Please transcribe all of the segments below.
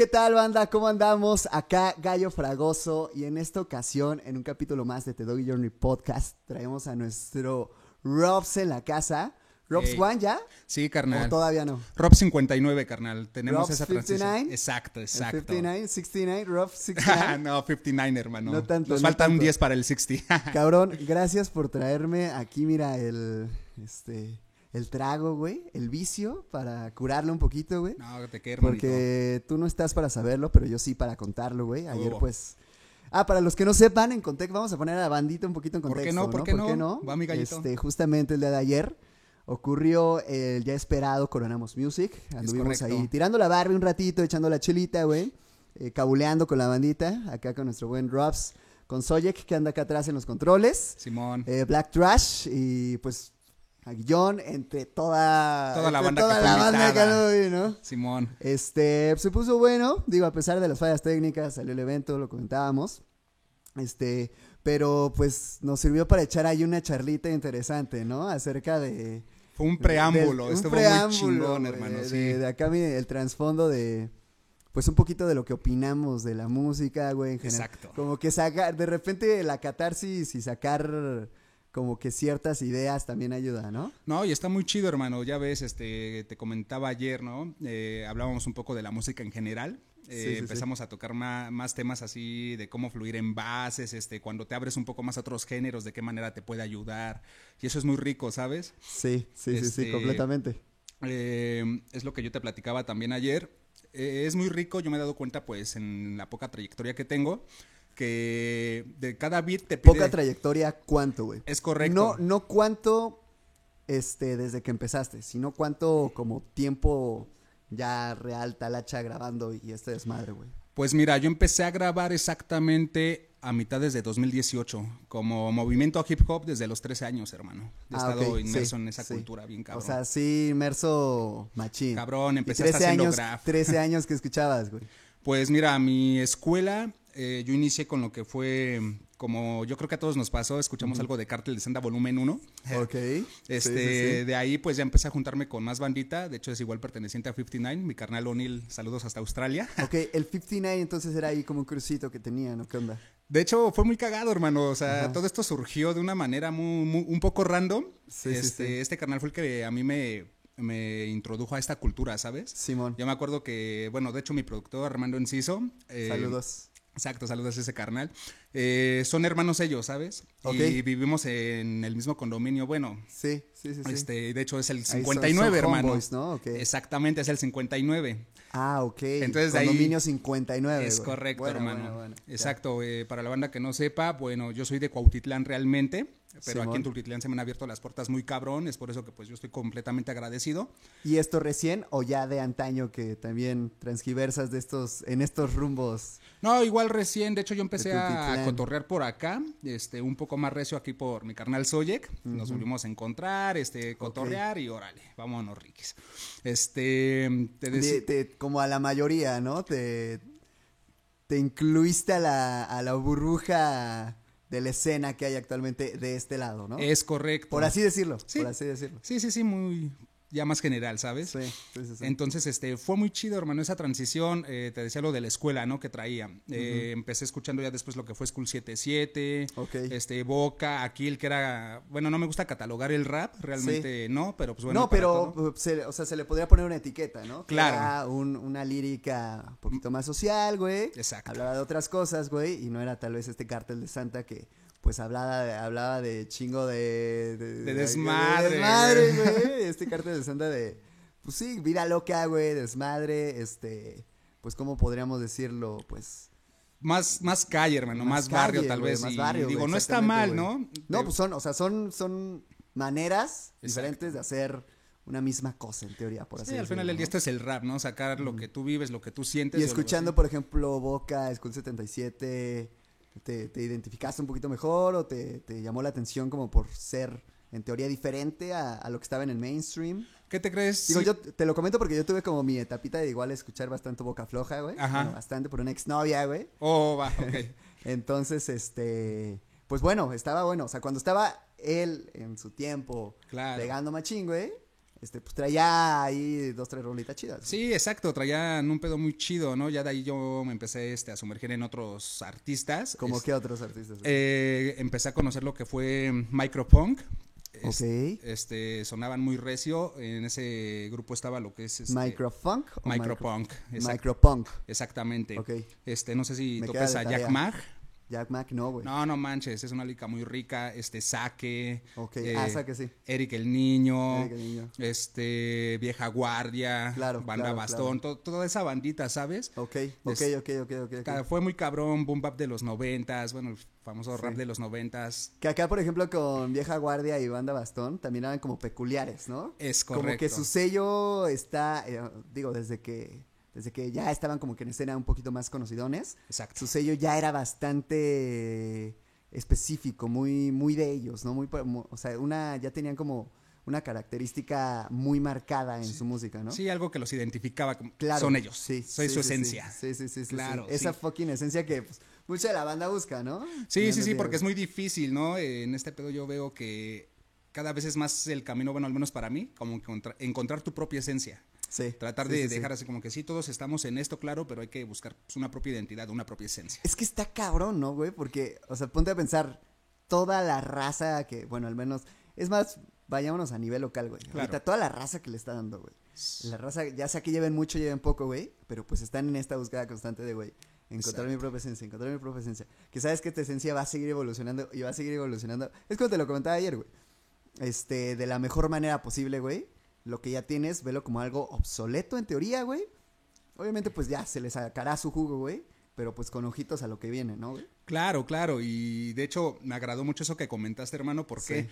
¿qué tal banda? ¿Cómo andamos? Acá Gallo Fragoso y en esta ocasión, en un capítulo más de The Doggy Journey Podcast, traemos a nuestro Robs en la casa. ¿Robs. One ya? Sí, ¿O carnal. todavía no? Rob 59, carnal. Tenemos Rob's esa transición. 59? Exacto, ¿El exacto. 59, 69, Rob 69. no, 59, hermano. No tanto, Nos no falta un tanto. 10 para el 60. Cabrón, gracias por traerme aquí, mira, el, este, el trago, güey, el vicio para curarlo un poquito, güey. no, te hermanito. Porque tú no estás para saberlo, pero yo sí para contarlo, güey. Ayer, Oh. pues. Ah, para los que no sepan, en contexto, vamos a poner a la bandita un poquito en ¿Por contexto. qué no? ¿Por qué no? Va, mi gallito. Este, justamente el día de ayer ocurrió el ya esperado Coronamos Music. Anduvimos ahí tirando la Barbie un ratito, echando la chelita, güey. eh, cabuleando con la bandita. Acá con nuestro buen Robs. Con Soyek, que anda acá atrás en los controles. Simón. eh, Black Trash. Y pues. A entre toda. Toda la entre banda toda que la banda ¿no? Simón. Este, se puso bueno, digo, a pesar de las fallas técnicas, salió el evento, lo comentábamos. Este, pero pues nos sirvió para echar ahí una charlita interesante, ¿no? Acerca de... Fue un preámbulo. del- un Estuvo preámbulo, muy chingón, hermano. de, Sí. de acá el trasfondo de... Pues un poquito de lo que opinamos de la música, güey, en general. Exacto. Como que sacar, de repente la catarsis y sacar como que ciertas ideas también ayuda, ¿no? No, y está muy chido, hermano. Ya ves, este, te comentaba ayer, ¿no? Eh, hablábamos un poco de la música en general. Eh, Sí, sí, sí. empezamos a tocar ma- más, temas así de cómo fluir en bases, este, cuando te abres un poco más a otros géneros, de qué manera te puede ayudar. Y eso es muy rico, ¿sabes? Sí, sí, sí, sí, Este, completamente. Eh, es lo que yo te platicaba también ayer. Eh, es muy rico, yo me he dado cuenta, pues, en la poca trayectoria que tengo, que de cada beat te pide... Poca trayectoria, ¿cuánto, güey? Es correcto. No, no cuánto este, desde que empezaste, sino cuánto como tiempo ya real, talacha grabando y este desmadre, güey. Pues mira, yo empecé a grabar exactamente a mitades de 2018, como movimiento hip hop desde los 13 años, hermano. He Ah, estado inmerso sí, en esa sí. cultura bien cabrón. O sea, sí, inmerso machín. Cabrón, empecé 13 hasta haciendo años, graf. 13 años que escuchabas, güey. Pues mira, mi escuela, eh, yo inicié con lo que fue, como yo creo que a todos nos pasó, escuchamos algo de Cártel de Santa Volumen 1. Ok. Este, Sí, sí, sí. de ahí pues ya empecé a juntarme con más bandita, de hecho es igual perteneciente a 59, mi carnal O'Neill, saludos hasta Australia. Ok, el 59 entonces era ahí como un crucito que tenía, ¿no? ¿Qué onda? De hecho, fue muy cagado, hermano. O sea, Ajá. todo esto surgió de una manera muy, muy- un poco random. Sí, sí, este, este carnal fue el que a mí me, me introdujo a esta cultura, ¿sabes? Simón. Yo me acuerdo que, bueno, de hecho mi productor Armando Enciso. eh, Saludos. Exacto, saludos a ese carnal. Eh, son hermanos ellos, ¿sabes? Y vivimos en el mismo condominio. Bueno, Sí, sí, sí. sí. este, de hecho es el Ahí son- 59, son hermano. homeboys, ¿no? Exactamente, es el 59. Ah, ok. Entonces, de ahí- Condominio 59. Es correcto, Bueno, hermano. bueno. Exacto. eh, para la banda que no sepa, bueno, yo soy de Cuautitlán realmente, pero aquí en Tultitlán se me han abierto las puertas muy cabrón, es por eso que pues yo estoy completamente agradecido. ¿Y esto recién o ya de antaño que también transgiversas de estos, en estos rumbos? No, igual recién, de hecho yo empecé a cotorrear por acá, este, un poco más recio aquí por mi carnal Soyek, nos volvimos a encontrar, este, cotorrear y órale, vámonos riquis. Este, te De- te- como a la mayoría, ¿no? Te, te incluiste a la, a la burbuja de la escena que hay actualmente de este lado, ¿no? es correcto. por así decirlo, Sí. por así decirlo. Sí, sí, sí, muy, ya más general, ¿sabes? Sí, sí, sí, sí. Entonces, este, fue muy chido, hermano, esa transición. eh, te decía lo de la escuela, ¿no? Que traía. Eh, Empecé escuchando ya después lo que fue School 77, Ok. este, Boca, Aquil, que era, bueno, no me gusta catalogar el rap, realmente no, pero pues bueno. no, pero todo. uh, se, o sea, se le podría poner una etiqueta, ¿no? Claro. era un- una lírica un poquito más social, güey. Exacto. Hablaba de otras cosas, güey, y no era tal vez este cártel de Santa que pues hablaba de, hablaba de chingo de... De desmadre, de desmadre, güey. Este cártel de Santa de... Pues sí, vida loca, güey, desmadre, este... Pues, ¿cómo podríamos decirlo? Pues... Más, más calle, hermano, más, calle, barrio tal vez. Más y barrio, digo, güey, no está mal. ¿no? No, pues son, o sea, son, son maneras Exacto. diferentes de hacer una misma cosa, en teoría, por así Sí, al final decirlo, del día ¿no? esto es el rap, ¿no? Sacar lo que tú vives, lo que tú sientes. Y escuchando, por ejemplo, Boca, School 77, ¿te, te identificaste un poquito mejor o te, te llamó la atención como por ser, en teoría, diferente a, a lo que estaba en el mainstream? ¿Qué te crees? Digo, Sí. yo te lo comento porque yo tuve como mi etapita de igual escuchar bastante Boca Floja, güey. Ajá. Bueno, bastante por una exnovia, güey. Oh, va, ok. Entonces, este, pues bueno, estaba bueno. O sea, cuando estaba él en su tiempo Claro. pegando machín, güey, este, pues traía ahí dos, tres rolitas chidas. Sí, exacto, traían un pedo muy chido, ¿no? Ya de ahí yo me empecé este, a sumergir en otros artistas. ¿Como Es- qué otros artistas? eh, empecé a conocer lo que fue Micropunk. Es- Ok. Este, sonaban muy recio. En ese grupo estaba lo que es este, ¿Microfunk? o micro- Micropunk. exact- Micropunk. exactamente. Ok. Este, no sé si Me topes a Jack. Mag. Jack Mack, no, güey. No, no manches, es una lica muy rica. Este, Saque. Ok, eh, ah, saque sí. Eric el Niño. Eric el Niño. Este, Vieja Guardia. Claro, Banda claro, Bastón. to- toda esa bandita, ¿sabes? Ok, ok, Es- ok, ok, ok. ok. Ca- Fue muy cabrón, boom bap de los noventas, bueno, el famoso rap de los noventas. Que acá, por ejemplo, con Vieja Guardia y Banda Bastón, también eran como peculiares, ¿no? Es Como correcto. que su sello está, eh, digo, desde que, desde que ya estaban como que en escena un poquito más conocidones, Exacto. su sello ya era bastante específico, muy, muy de ellos, ¿no? Muy, o sea, una, ya tenían como una característica muy marcada en su música, ¿no? Sí, algo que los identificaba, como- Claro. son ellos. Sí. Soy sí, su sí, esencia. Sí, sí, sí. Claro. Esa fucking esencia que pues, mucha de la banda busca, ¿no? Sí, sí, sí, porque es muy difícil, ¿no? En este pedo yo veo que cada vez es más el camino, bueno, al menos para mí, como encontrar, encontrar tu propia esencia. Sí. Tratar sí, de sí, dejar así como que sí, todos estamos en esto, claro, pero hay que buscar pues, una propia identidad, una propia esencia. Es que está cabrón, ¿no, güey? Porque, o sea, ponte a pensar toda la raza que, bueno, al menos, es más, vayámonos a nivel local, güey. Claro. Ahorita toda la raza que le está dando, güey. La raza, ya sea que lleven mucho, lleven poco, güey, pero pues están en esta búsqueda constante de, güey, encontrar mi propia esencia, encontrar mi propia esencia. Que sabes que esta esencia va a seguir evolucionando y va a seguir evolucionando. Es como te lo comentaba ayer, güey. Este, de la mejor manera posible, güey. Lo que ya tienes, velo como algo obsoleto en teoría, güey. Obviamente, pues ya se le sacará su jugo, güey. Pero pues con ojitos a lo que viene, ¿no, güey? Claro, claro, y de hecho me agradó mucho eso que comentaste, hermano, porque Sí.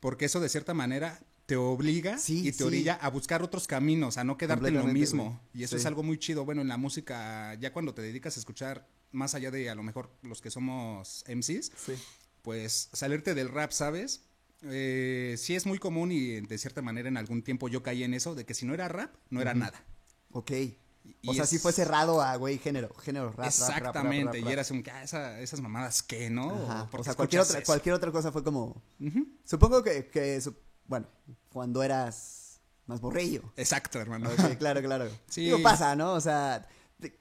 porque eso de cierta manera te obliga Sí, y te sí. orilla a buscar otros caminos, a no quedarte en lo mismo. güey. Y eso es algo muy chido. Bueno, en la música, ya cuando te dedicas a escuchar, más allá de a lo mejor los que somos MCs, pues salirte del rap, ¿sabes? Eh, sí es muy común y de cierta manera en algún tiempo yo caí en eso, de que si no era rap, no era nada. Ok. Y o sea, es- sí fue cerrado a, güey, género, género, rap, rap, rap, rap, Exactamente, rap, y era así como que, ah, esa- esas mamadas qué, ¿no? Ajá, ¿Por O sea, cualquier otra, eso? cualquier otra cosa fue como... Supongo que, que bueno, cuando eras más borrillo. Exacto, hermano. Ok, claro, claro. Sí. Digo, pasa, ¿no? O sea,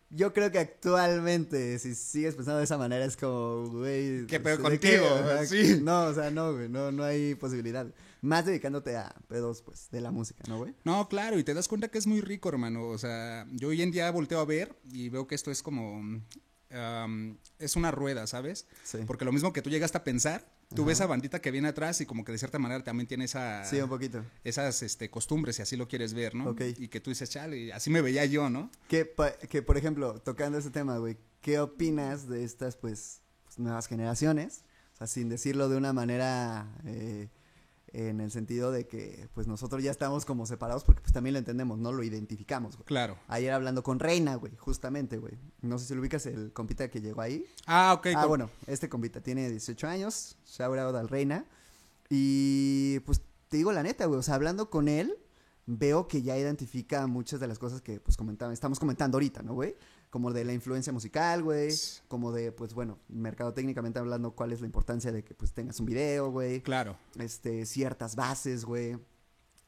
yo creo que actualmente, si sigues pensando de esa manera, es como, güey... ¿Qué pedo ¿de contigo? Sí. No, o sea, no, güey, no, no hay posibilidad. Más dedicándote a pedos, pues, de la música, ¿no, güey? No, claro, y te das cuenta que es muy rico, hermano. O sea, yo hoy en día volteo a ver y veo que esto es como. Um, es una rueda, ¿sabes? Sí. Porque lo mismo que tú llegaste a pensar, tú ves a bandita que viene atrás y como que de cierta manera también tiene esa, Sí, un poquito. esas este, costumbres, si así lo quieres ver, ¿no? Ok. Y que tú dices, chale, así me veía yo, ¿no? Que, que por ejemplo, tocando ese tema, güey, ¿qué opinas de estas, pues, pues, nuevas generaciones? O sea, sin decirlo de una manera eh, en el sentido de que, pues, nosotros ya estamos como separados porque, pues, también lo entendemos, ¿no? Lo identificamos, güey. Claro. Ayer hablando con Reina, güey, justamente, güey. No sé si lo ubicas, el compita que llegó ahí. Ah, ok. ah, bueno, este compita tiene 18 años, shout out al Reina. Y pues te digo la neta, güey, o sea, hablando con él, veo que ya identifica muchas de las cosas que pues comentaba, estamos comentando ahorita, ¿no, güey? Como de la influencia musical, güey, como de, pues bueno, mercado técnicamente hablando, cuál es la importancia de que pues tengas un video, güey, Claro. este, ciertas bases, güey.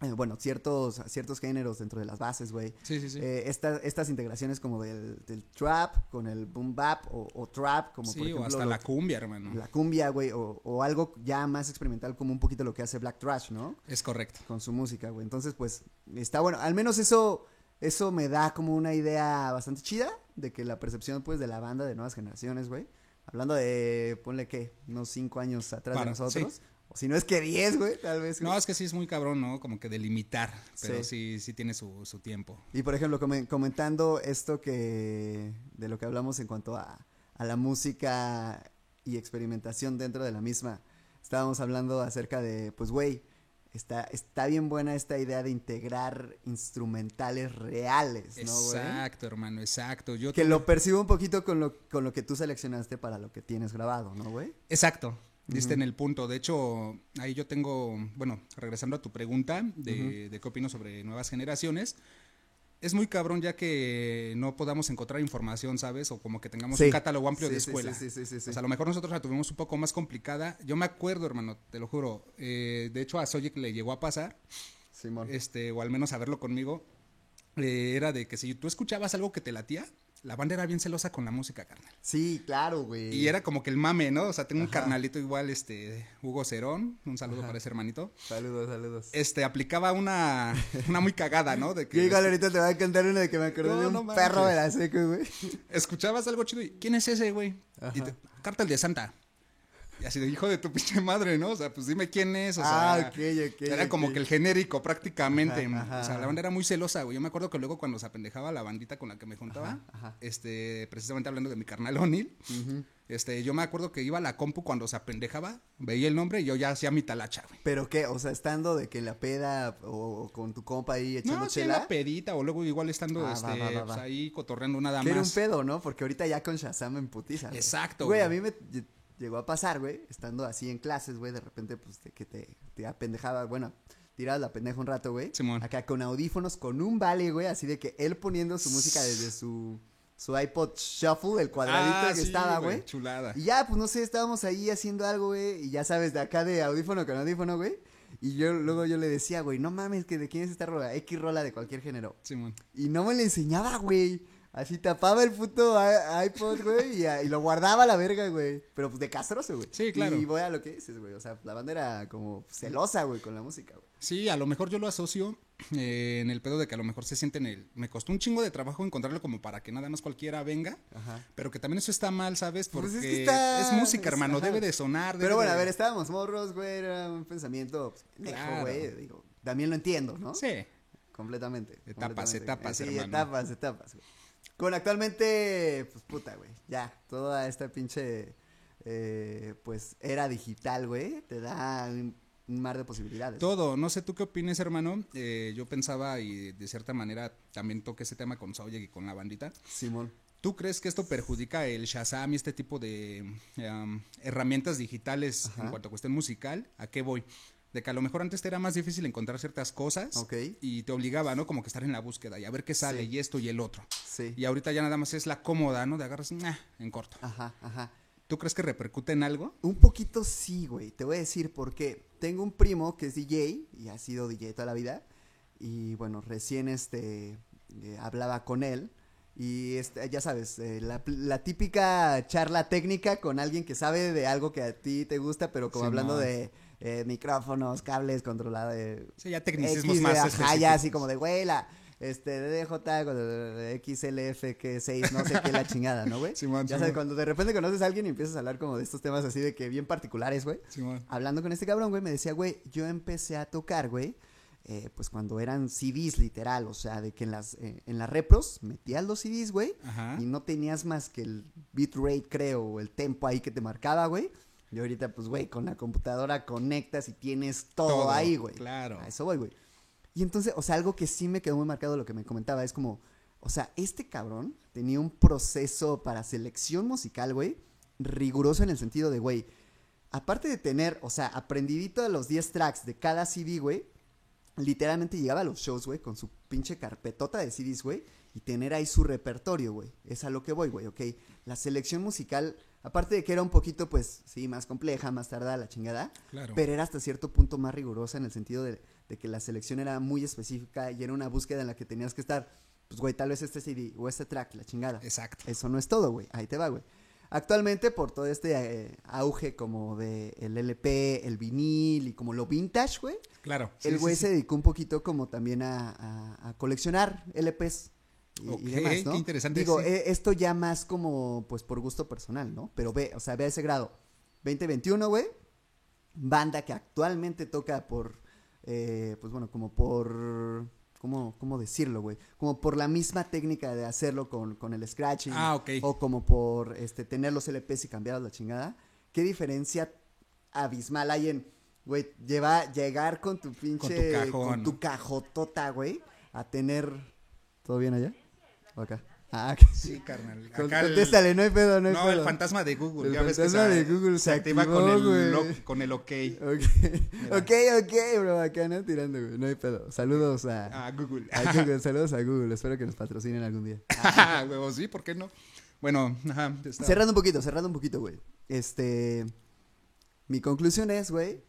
Eh, bueno, ciertos, ciertos géneros dentro de las bases, güey. Sí, sí, sí. Eh, esta- estas integraciones como del, del trap con el boom bap o, o trap, como sí, por ejemplo o hasta lo la cumbia, hermano. la cumbia, güey, o, o algo ya más experimental como un poquito lo que hace Black Trash, ¿no? Es correcto. Con su música, güey. Entonces, pues, está bueno. Al menos eso, eso me da como una idea bastante chida de que la percepción, pues, de la banda de nuevas generaciones, güey. Hablando de, ponle que, unos cinco años atrás Para- de nosotros. O si no es que diez, güey, tal vez. güey. No, es que sí es muy cabrón, ¿no? Como que delimitar, pero Sí. sí, sí, tiene su, su tiempo. Y por ejemplo, comen- comentando esto que de lo que hablamos en cuanto a, a la música y experimentación dentro de la misma, estábamos hablando acerca de, pues, güey, está, está bien buena esta idea de integrar instrumentales reales, ¿no, güey? exacto, hermano, exacto. Yo Que lo percibo un poquito con lo, con lo que tú seleccionaste para lo que tienes grabado, ¿no, güey? Exacto. Diste en el punto. De hecho, ahí yo tengo, bueno, regresando a tu pregunta de, de qué opino sobre nuevas generaciones, es muy cabrón ya que no podamos encontrar información, ¿sabes? O como que tengamos Sí. un catálogo amplio Sí, de escuela. sí, sí, sí, sí. O sea, a lo mejor nosotros la tuvimos un poco más complicada. Yo me acuerdo, hermano, te lo juro. eh, de hecho, a Sojic le llegó a pasar Simón. este, o al menos saberlo conmigo, eh, era de que si tú escuchabas algo que te latía, la banda era bien celosa con la música, carnal. Sí, claro, güey. Y era como que el mame, ¿no? O sea, tengo un carnalito igual, este, Hugo Cerón, un saludo para ese hermanito. Saludos, saludos. Este, aplicaba una, una muy cagada, ¿no? De que Yo igual ahorita te voy a cantar una de que me acordé No, de un no perro de la seco, güey. escuchabas algo chido y, ¿quién es ese, güey? Y te, Cártel de Santa. Y así de hijo de tu pinche madre, ¿no? O sea, pues dime quién es, o sea. Ah, ok, ok, Era como que el genérico prácticamente. Ajá, ajá, o sea, la banda era muy celosa, güey. Yo me acuerdo que luego cuando se apendejaba la bandita con la que me juntaba, Ajá, este, precisamente hablando de mi carnal O'Neill, este, yo me acuerdo que iba a la compu cuando se apendejaba, veía el nombre y yo ya hacía mi talacha, güey. ¿Pero qué? O sea, estando de que la peda o, o con tu compa ahí echando No, sí, chela. la pedita o luego igual estando Ah, este, va, va, va, pues, ahí cotorreando nada Que era un más. pedo, ¿no? Porque ahorita ya con Shazam en putiza. Exacto, Güey, a güey. mí me llegó a pasar, güey, estando así en clases, güey, de repente, pues, de que te, te apendejaba, bueno, tirabas la pendeja un rato, güey. Simón. Acá con audífonos, con un vale, güey, así de que él poniendo su música desde su, su iPod Shuffle, el cuadradito Ah, que sí, estaba, güey. Chulada. Y ya, pues no sé, estábamos ahí haciendo algo, güey. Y ya sabes, de acá de audífono con audífono, güey. Y yo luego yo le decía, güey, no mames, que de quién es esta rola, X rola de cualquier género. Simón. Y no me le enseñaba, güey. Así tapaba el puto iPod, güey, y, lo guardaba a la verga, güey. Pero pues de castroso, güey. Sí, claro. Y voy a lo que dices, güey. O sea, la banda era como celosa, güey, con la música, güey. Sí, a lo mejor yo lo asocio eh, en el pedo de que a lo mejor se siente en el... Me costó un chingo de trabajo encontrarlo como para que nada más cualquiera venga. Ajá. Pero que también eso está mal, ¿sabes? Pues Porque es que está- es música, hermano. ajá. Debe de sonar. debe Pero bueno, de- a ver, estábamos morros, güey. Era un pensamiento pues, Claro. güey. Digo, también lo entiendo, ¿no? Sí. Completamente. Etapas, completamente. etapas, Sí, hermano. etapas, etapas, güey. Con actualmente, pues puta, güey. Ya, toda esta pinche, eh, pues, era digital, güey. Te da un, un mar de posibilidades. Todo. No sé tú qué opines, hermano. Eh, yo pensaba y de cierta manera también toqué ese tema con Soye y con la bandita. Simón. ¿Tú crees que esto perjudica el Shazam y este tipo de em, herramientas digitales Ajá. en cuanto a cuestión musical? ¿A qué voy? De que a lo mejor antes te era más difícil encontrar ciertas cosas Ok. y te obligaba, ¿no? Como que estar en la búsqueda y a ver qué sale Sí. y esto y el otro. Sí. Y ahorita ya nada más es la cómoda, ¿no? De agarras nah, en corto. Ajá, ajá. ¿Tú crees que repercute en algo? Un poquito sí, güey. Te voy a decir por qué. Tengo un primo que es DJ y ha sido DJ toda la vida. Y bueno, recién este eh, hablaba con él. Y este, ya sabes, eh, la, la típica charla técnica con alguien que sabe de algo que a ti te gusta, pero como hablando de eh, micrófonos, cables, controlada de Sí, ya tecnicismos X, más ajá, específicos. ya así como de, güey, la este, DDJ, XLF, que 6, no sé qué, la chingada, ¿no, güey? Simón, ya sabes, Simón. cuando de repente conoces a alguien y empiezas a hablar como de estos temas así de que bien particulares, güey. Simón. Hablando con este cabrón, güey, me decía, güey, yo empecé a tocar, güey, eh, pues cuando eran CDs literal, o sea, de que en las, eh, en las repros metías los CDs, güey, y no tenías más que el bitrate, creo, o el tempo ahí que te marcaba, güey. Y ahorita, pues, güey, con la computadora conectas y tienes todo, Todo, ahí, güey. claro. A eso voy, güey. Y entonces, o sea, algo que sí me quedó muy marcado lo que me comentaba es como, o sea, este cabrón tenía un proceso para selección musical, güey, riguroso en el sentido de, güey, aparte de tener, o sea, aprendidito de los 10 tracks de cada CD, güey, literalmente llegaba a los shows, güey, con su pinche carpetota de CDs, güey, y tener ahí su repertorio, güey. Es a lo que voy, güey, ok. La selección musical, aparte de que era un poquito, pues, sí, más compleja, más tardada, la chingada, Claro. pero era hasta cierto punto más rigurosa en el sentido de, de que la selección era muy específica y era una búsqueda en la que tenías que estar, pues, güey, tal vez este CD o este track, la chingada. Exacto. Eso no es todo, güey. Ahí te va, güey. Actualmente, por todo este eh, auge como de el LP, el vinil y como lo vintage, güey, Claro. el güey sí, se dedicó un poquito como también a, a- a coleccionar LPs y, y Ok, demás, ¿no? qué interesante, Digo, sí. eh, esto ya más como, pues, por gusto personal, ¿no? Pero ve, o sea, ve a ese grado. 2021, güey, banda que actualmente toca por, eh, pues bueno, como por... ¿Cómo, cómo decirlo, güey? Como por la misma técnica de hacerlo con, con el scratching. Ah, ok. O como por este, tener los LPs y cambiarlos la chingada. ¿Qué diferencia abismal hay en, güey, lleva, llegar con tu pinche. cajón. Con tu cajotota, güey, a tener. ¿Todo bien allá? ¿O acá? Ah, Sí, carnal. Acá el- no hay pedo, no hay No, pedo. el fantasma de Google. El ya ves que fantasma se- de Google se activa activó, con, el lo- con el OK. Ok, ok, ok, bro, acá no tirando, güey, no hay pedo. Saludos a, Google. a Google, saludos a Google, espero que nos patrocinen algún día. Ah, huevo, sí, ¿por qué no? Bueno, ajá. está- Cerrando un poquito, cerrando un poquito, güey. Este. Mi conclusión es, güey,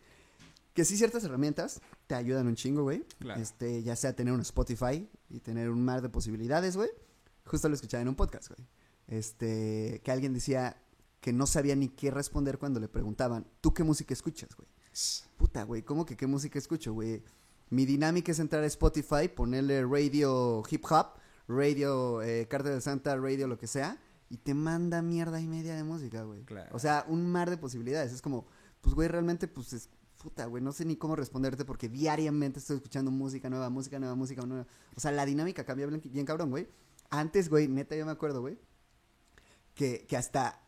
que sí ciertas herramientas te ayudan un chingo, güey. Claro. Este, ya sea tener un Spotify y tener un mar de posibilidades, güey. Justo lo escuchaba en un podcast, güey. Este, que alguien decía que no sabía ni qué responder cuando le preguntaban, ¿tú qué música escuchas, güey? Puta, güey, ¿cómo que qué música escucho, güey? Mi dinámica es entrar a Spotify, ponerle radio hip hop, radio eh, Carta de Santa, radio lo que sea, y te manda mierda y media de música, güey. Claro. O sea, un mar de posibilidades. Es como, pues, güey, realmente, pues, es, puta, güey, no sé ni cómo responderte porque diariamente estoy escuchando música nueva, música nueva, música nueva. O sea, la dinámica cambia bien, bien cabrón, güey. Antes, güey, neta, yo me acuerdo, güey, que, que hasta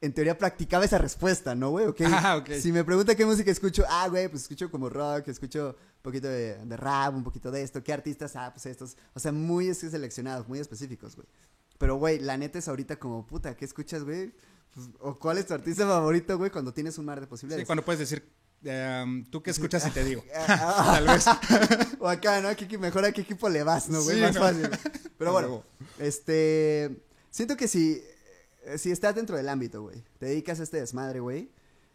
en teoría practicaba esa respuesta, ¿no, güey? Okay. Ah, ok. Si me pregunta qué música escucho, ah, güey, pues escucho como rock, escucho un poquito de, de rap, un poquito de esto. ¿Qué artistas? Ah, pues estos. O sea, muy seleccionados, muy específicos, güey. Pero, güey, la neta es ahorita como, puta, ¿qué escuchas, güey? Pues, o cuál es tu artista favorito, güey, cuando tienes un mar de Sí, posibilidades. cuando puedes decir, em, ¿tú qué escuchas y te digo? Ah, Tal vez. o acá, ¿no? ¿A qué mejor a qué equipo le vas, ¿no, güey? Sí, Más ¿no? fácil. Pero bueno, este. Siento que si. eh, Si estás dentro del ámbito, güey, te dedicas a este desmadre, güey,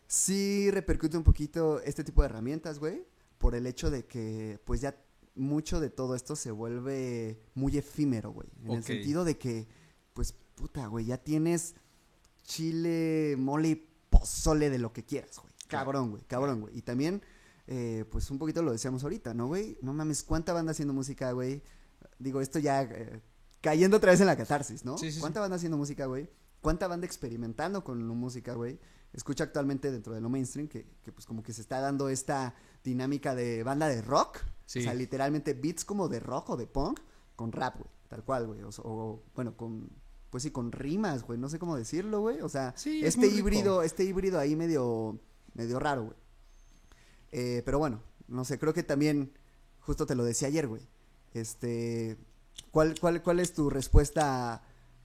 sí repercute un poquito este tipo de herramientas, güey, por el hecho de que, pues ya mucho de todo esto se vuelve muy efímero, güey. En el sentido de que, pues, puta, güey, ya tienes chile, mole y pozole de lo que quieras, güey. Cabrón, güey, cabrón, güey. Y también, eh, pues, un poquito lo decíamos ahorita, ¿no, güey? No mames, ¿cuánta banda haciendo música, güey? Digo, esto ya eh, cayendo otra vez en la catarsis, ¿no? Sí, sí, sí. ¿Cuánta banda haciendo música, güey? ¿Cuánta banda experimentando con música, güey? Escucha actualmente dentro de lo mainstream que, que, pues como que se está dando esta dinámica de banda de rock. Sí. O sea, literalmente beats como de rock o de punk con rap, güey. Tal cual, güey. O, o, bueno, con, pues sí, con rimas, güey. No sé cómo decirlo, güey. O sea, es este híbrido, este híbrido ahí medio, medio raro, güey. Eh, pero bueno, no sé, creo que también, justo te lo decía ayer, güey. Este, ¿cuál, cuál, cuál es tu respuesta a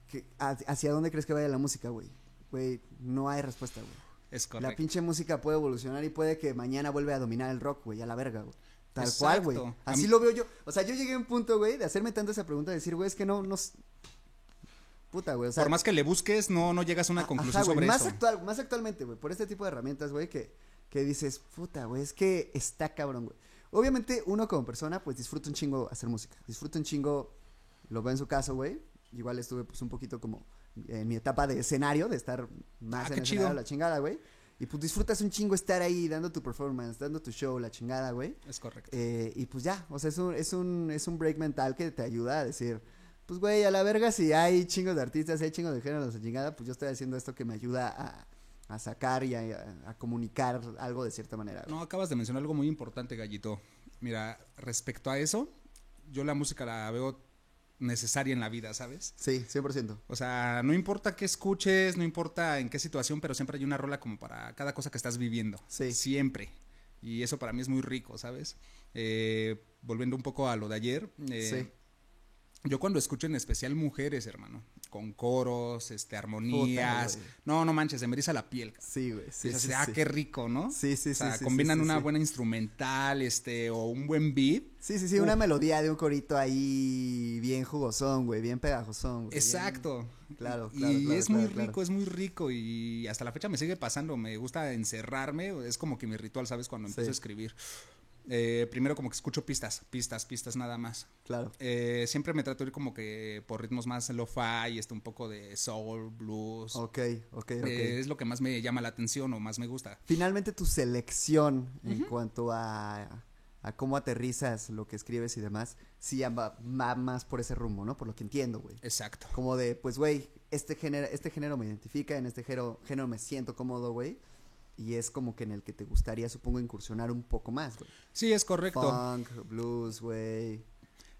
que- a- hacia dónde crees que vaya la música, güey? Güey, no hay respuesta, güey. Es La correcto. pinche música puede evolucionar y puede que mañana vuelva a dominar el rock, güey, a la verga, güey. Tal Exacto. cual, güey. Así mí- lo veo yo. O sea, yo llegué a un punto, güey, de hacerme tanto esa pregunta, de decir, güey, es que no, no. Puta, güey. O sea, Por más que le busques, no, no llegas a una Ajá, conclusión güey, sobre más eso. Actual, más actualmente, güey, por este tipo de herramientas, güey, que, que dices, puta, güey, es que está cabrón, güey. Obviamente, uno como persona, pues disfruta un chingo hacer música. Disfruta un chingo, lo veo en su caso, güey. Igual estuve, pues, un poquito como en mi etapa de escenario, de estar más Ah, en el escenario, la chingada, güey. Y pues disfrutas un chingo estar ahí dando tu performance, dando tu show, la chingada, güey. Es correcto. Eh, y pues ya, o sea, es un, es un, es un break mental que te ayuda a decir, pues güey, a la verga, si hay chingos de artistas, si hay chingos de géneros de chingada, pues yo estoy haciendo esto que me ayuda a, a sacar y a, a comunicar algo de cierta manera. No, acabas de mencionar algo muy importante, Gallito. Mira, respecto a eso, yo la música la veo necesaria en la vida, ¿sabes? Sí, 100%. O sea, no importa qué escuches, no importa en qué situación, pero siempre hay una rola como para cada cosa que estás viviendo. Sí. Siempre. Y eso para mí es muy rico, ¿sabes? Eh, volviendo un poco a lo de ayer. eh, Sí. Yo cuando escucho en especial mujeres, hermano, con coros, este, armonías. no, no manches, se me eriza la piel. Sí, güey. Sí, sí, ah, sí. qué rico, ¿no? Sí, sí, O sea, sí, combinan una buena instrumental, este, o un buen beat. Sí, sí, sí, una melodía de un corito ahí bien jugosón, güey, bien pegajosón. güey, bien- Exacto. Claro, Y claro, claro, es muy claro, rico, es muy rico y hasta la fecha me sigue pasando. Me gusta encerrarme, es como que mi ritual, ¿sabes? Cuando empiezo a escribir. Eh, primero como que escucho pistas, pistas, pistas nada más. Claro. Eh, siempre me trato de ir como que por ritmos más lo-fi, este, un poco de soul, blues. Ok, ok, ok. Eh, es lo que más me llama la atención o más me gusta. Finalmente tu selección en cuanto a, a cómo aterrizas lo que escribes y demás, sí va, va más por ese rumbo, ¿no? Por lo que entiendo, güey. Exacto. Como de, pues, güey, este género, este género me identifica, en este género, género me siento cómodo, güey. Y es como que en el que te gustaría, supongo, incursionar un poco más, güey. Sí, es correcto. Funk, blues, güey.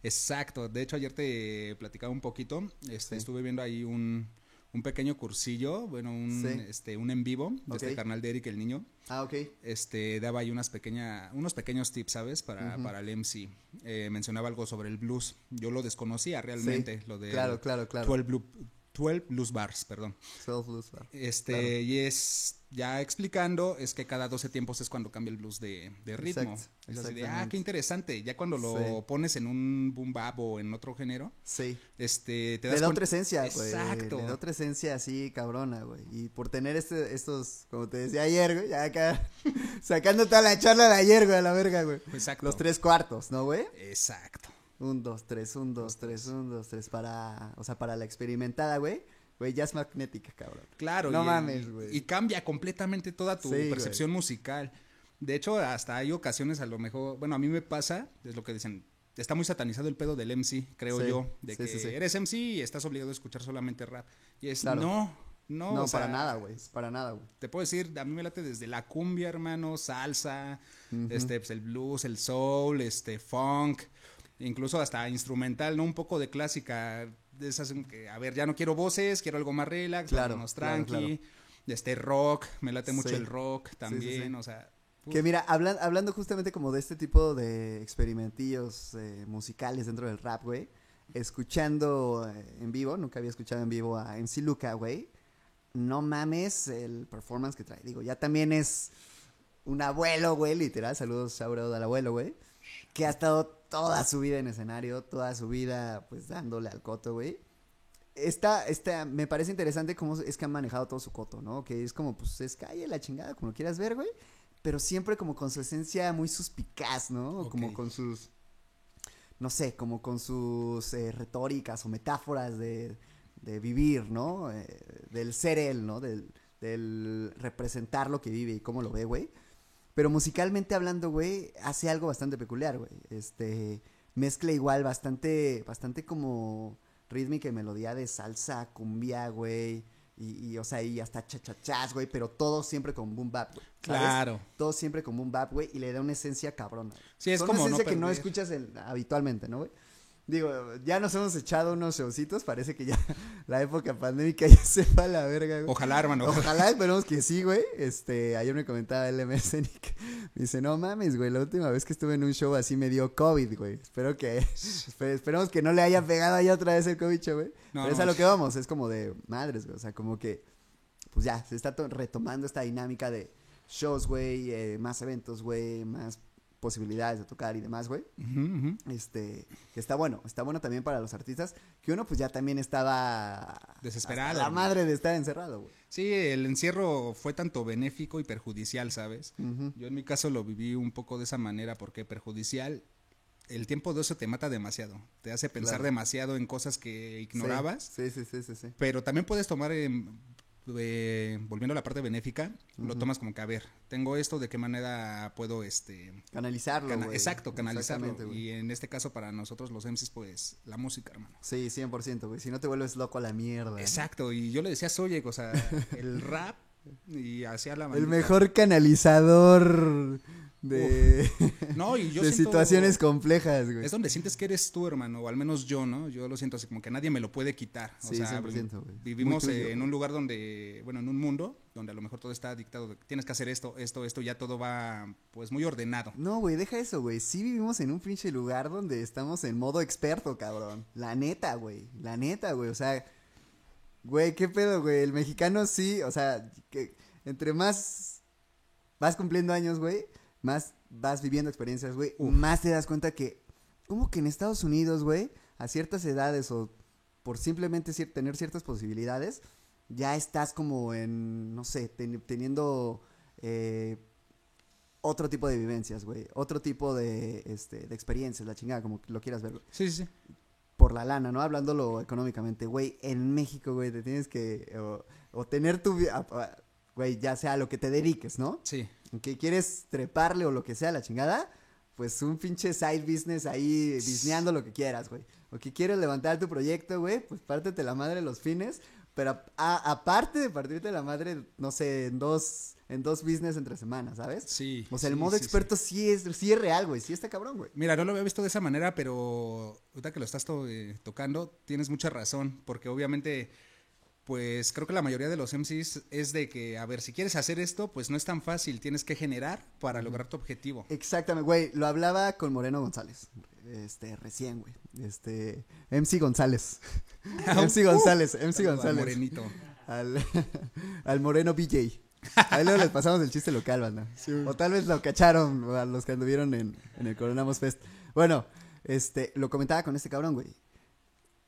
Exacto. De hecho, ayer te platicaba un poquito. Este, Sí. estuve viendo ahí un, un pequeño cursillo, bueno, un, Sí. este, un en vivo de Ok. este carnal de Eric el niño. Ah, ok. Este, daba ahí unas pequeña, unos pequeños tips, ¿sabes? Para, para el MC. Eh, mencionaba algo sobre el blues. Yo lo desconocía realmente, Sí, lo de Claro, claro, claro. 12 Blue, 12 blues bars, perdón. 12 blues bars. Este, y es ya explicando, es que cada 12 tiempos es cuando cambia el blues de, de ritmo. Exacto, es así de, ah, qué interesante. Ya cuando lo Sí. pones en un boom bap o en otro género, Sí. este, te Le das da cuen- otra esencia, güey. Exacto. Le da otra esencia así, cabrona, güey. Y por tener este, estos, como te decía ayer, güey, ya acá, sacando toda la charla de ayer, güey, a la verga, güey. Exacto. Los tres cuartos, ¿no, güey? Exacto. Un, dos, tres, un, dos, tres, un, dos, tres, para, o sea, para la experimentada, güey. Güey, ya es magnética, cabrón. Claro. No y, mames, güey. Y cambia completamente toda tu Sí, percepción musical. De hecho, hasta hay ocasiones a lo mejor, bueno, a mí me pasa, es lo que dicen, está muy satanizado el pedo del MC, creo Sí, yo, de sí, que eres MC y estás obligado a escuchar solamente rap. Y es, Claro. no, no, No, o sea, para nada, güey. Para nada, güey. Te puedo decir, a mí me late desde la cumbia, hermano, salsa, este, pues, el blues, el soul, este, funk, incluso hasta instrumental, ¿no? Un poco de clásica, de esas que, a ver, ya no quiero voces, quiero algo más relax, Claro, más claro, tranqui, este, rock, me late mucho Sí. el rock también, sí. o sea, Que mira, hablan- hablando justamente como de este tipo de experimentillos eh, musicales dentro del rap, güey. Escuchando eh, en vivo, nunca había escuchado en vivo a MC Luca, güey. No mames el performance que trae. Digo, ya también es un abuelo, güey, literal. Saludos, out al abuelo, güey. Que ha estado toda su vida en escenario, toda su vida, pues dándole al coto, güey. Esta, esta, me parece interesante cómo es que han manejado todo su coto, ¿no? Que es como, pues, es calle, la chingada, como lo quieras ver, güey. Pero siempre como con su esencia muy suspicaz, ¿no? Como con sus, no sé, como con sus eh, retóricas o metáforas de, de vivir, ¿no? Eh, del ser él, ¿no? Del, del representar lo que vive y cómo lo ve, güey. Pero musicalmente hablando, güey, hace algo bastante peculiar, güey. Este, mezcla igual bastante, bastante como rítmica y melodía de salsa, cumbia, güey. Y, y, o sea, y hasta chachachas, güey, pero todo siempre con boom bap, güey. claro. Todo siempre con boom bap, güey, y le da una esencia cabrona. Sí, es Una como no esencia que no escuchas en- habitualmente, ¿no, güey? Digo, ya nos hemos echado unos showcitos, parece que ya la época pandémica ya se va a la verga, güey. Ojalá, hermano. Ojalá esperemos que sí, güey. Este, ayer me comentaba el MSN me dice, no mames, güey, la última vez que estuve en un show así me dio COVID, güey. Espero que, espe- esperemos que no le haya pegado ahí otra vez el COVID, güey. No, Pero es a lo que vamos, es como de madres, güey. O sea, como que, pues ya, se está to- retomando esta dinámica de shows, güey, eh, más eventos, güey, más posibilidades de tocar y demás, güey. Este, que está bueno, está bueno también para los artistas, que uno pues ya también estaba Desesperado, La madre de estar encerrado, güey. Sí, el encierro fue tanto benéfico y perjudicial, ¿sabes? Yo en mi caso lo viví un poco de esa manera porque perjudicial, el tiempo de ocio te mata demasiado, te hace pensar Claro. demasiado en cosas que ignorabas, Sí, sí, sí, sí, sí. pero también puedes tomar, em, eh, volviendo a la parte benéfica, lo tomas como que, a ver, tengo esto, ¿de qué manera puedo, este... Canalizarlo, cana- exacto, canalizarlo. Y en este caso para nosotros los MCs, pues, la música, hermano. Sí, 100%, güey. Si no te vuelves loco a la mierda. Exacto, y yo le decía a Soye, o sea, el rap y hacía la El bandita. mejor canalizador de, No, y yo de siento- situaciones complejas, güey. Es donde sientes que eres tú, hermano, o al menos yo, ¿no? Yo lo siento así como que nadie me lo puede quitar. O Sí, sea, 100%, güey. vivimos tuyo, eh, en un lugar donde, bueno, en un mundo donde a lo mejor todo está dictado, de tienes que hacer esto, esto, esto, ya todo va pues muy ordenado. No, güey, deja eso, güey. Sí vivimos en un pinche lugar donde estamos en modo experto, cabrón. La neta, güey. La neta, güey. O sea, güey, qué pedo, güey. El mexicano sí, o sea, que entre más vas cumpliendo años, güey, más vas viviendo experiencias, güey, Uf. más te das cuenta que, como que en Estados Unidos, güey, a ciertas edades o por simplemente cier- tener ciertas posibilidades, ya estás como en, no sé, ten- teniendo eh, otro tipo de vivencias, güey, otro tipo de, este, de experiencias, la chingada, como lo quieras ver, güey. Sí, sí, sí. por la lana, ¿no? Hablándolo económicamente, güey, en México, güey, te tienes que, o, o tener tu, güey, ya sea a lo que te dediques, ¿no? Sí. Que quieres treparle o lo que sea, la chingada, pues un pinche side business ahí, bisneando lo que quieras, güey. O que quieres levantar tu proyecto, güey, pues pártete la madre los fines, pero aparte de partirte la madre, no sé, en dos, en dos business entre semanas, ¿sabes? Sí. O sea, el sí, modo sí, sí. experto sí. es, sí es real, güey, sí está cabrón, güey. Mira, no lo había visto de esa manera, pero ahorita que lo estás to- eh, tocando, tienes mucha razón, porque obviamente, pues creo que la mayoría de los MCs es de que, a ver, si quieres hacer esto, pues no es tan fácil, tienes que generar para lograr tu objetivo. Exactamente, güey, lo hablaba con Moreno González, este, recién, güey, este, MC González. MC González, MC Saludo al González. Morenito. Al, al moreno BJ. Ahí luego les pasamos el chiste local, banda. O tal vez lo cacharon a los que anduvieron en, en el Coronamos Fest. Bueno, este, lo comentaba con este cabrón, güey.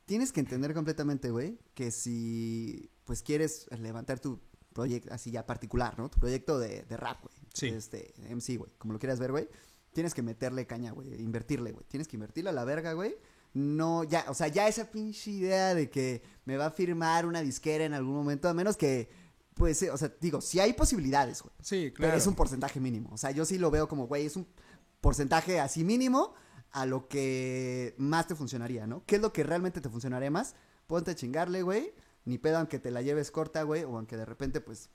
Tienes que entender completamente, güey, que si pues quieres levantar tu proyecto así ya particular, ¿no? Tu proyecto de, de rap, güey. Sí. Este, MC, güey. Como lo quieras ver, güey. Tienes que meterle caña, güey. Invertirle, güey. Tienes que invertirle a la verga, güey. No, ya, o sea, ya esa pinche idea de que me va a firmar una disquera en algún momento, a menos que, pues, o sea, digo, si hay posibilidades, güey. Sí, Pero claro. es un porcentaje mínimo. O sea, yo sí lo veo como, güey, es un porcentaje así mínimo a lo que más te funcionaría, ¿no? ¿Qué es lo que realmente te funcionaría más? Ponte a chingarle, güey. Ni pedo aunque te la lleves corta, güey. O aunque de repente, pues,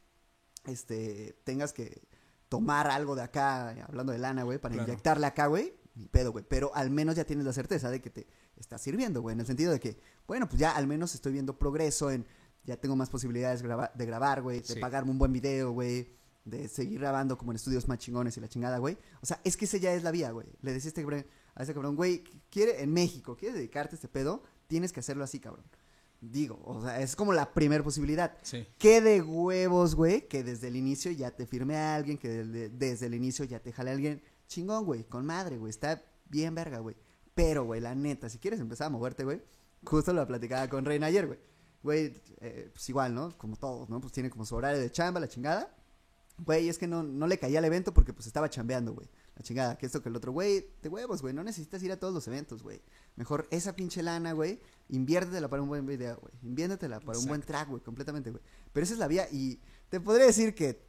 este, tengas que tomar algo de acá, hablando de lana, güey, para Claro. inyectarle acá, güey. Ni pedo, güey. Pero al menos ya tienes la certeza de que te está sirviendo, güey. En el sentido de que, bueno, pues ya al menos estoy viendo progreso en, ya tengo más posibilidades de grabar, güey, de Sí. pagarme un buen video, güey, de seguir grabando como en estudios más chingones y la chingada, güey. O sea, es que esa ya es la vía, güey. Le decía este a este cabrón, güey, quiere en México, quieres dedicarte a este pedo, tienes que hacerlo así, cabrón. Digo, o sea, es como la primera posibilidad. Sí. Qué de huevos, güey, que desde el inicio ya te firme a alguien, que de- desde el inicio ya te jale a alguien. Chingón, güey, con madre, güey, está bien verga, güey. Pero, güey, la neta, si quieres empezar a moverte, güey, justo lo platicaba con Reina ayer, güey. Güey, eh, pues igual, ¿no? Como todos, ¿no? Pues tiene como su horario de chamba, la chingada. Güey, es que no, no le caía al evento porque pues estaba chambeando, güey. La chingada, que esto que el otro, güey, de huevos, güey. No necesitas ir a todos los eventos, güey. Mejor esa pinche lana, güey, inviértetela para un buen video, güey. Inviértetela para un buen track, güey, completamente, güey. Pero esa es la vía y te podría decir que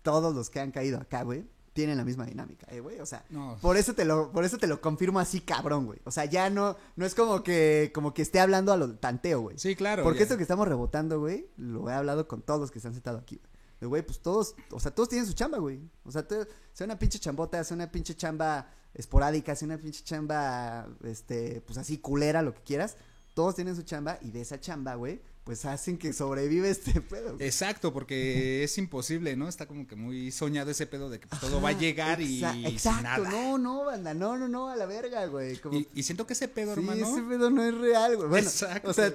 todos los que han caído acá, güey, tienen la misma dinámica, eh, güey. O sea, No. por eso te lo, por eso te lo confirmo así, cabrón, güey. O sea, ya no, no es como que, como que esté hablando a lo tanteo, güey. Sí, claro. Porque ya. esto que estamos rebotando, güey, lo he hablado con todos los que se han sentado aquí, güey. De, güey, pues todos, o sea, todos tienen su chamba, güey. O sea, sea una pinche chambota, sea una pinche chamba esporádica, sea una pinche chamba, este, pues así culera, lo que quieras. Todos tienen su chamba y de esa chamba, güey, pues hacen que sobrevive este pedo. güey. Exacto, porque es imposible, ¿no? Está como que muy soñado ese pedo de que pues, todo va a llegar y sin Exacto, nada. no, no, banda, no, no, no, a la verga, güey. Como Y, y siento que ese pedo, Sí, hermano. ese pedo no es real, güey. Bueno, Exacto. o sea,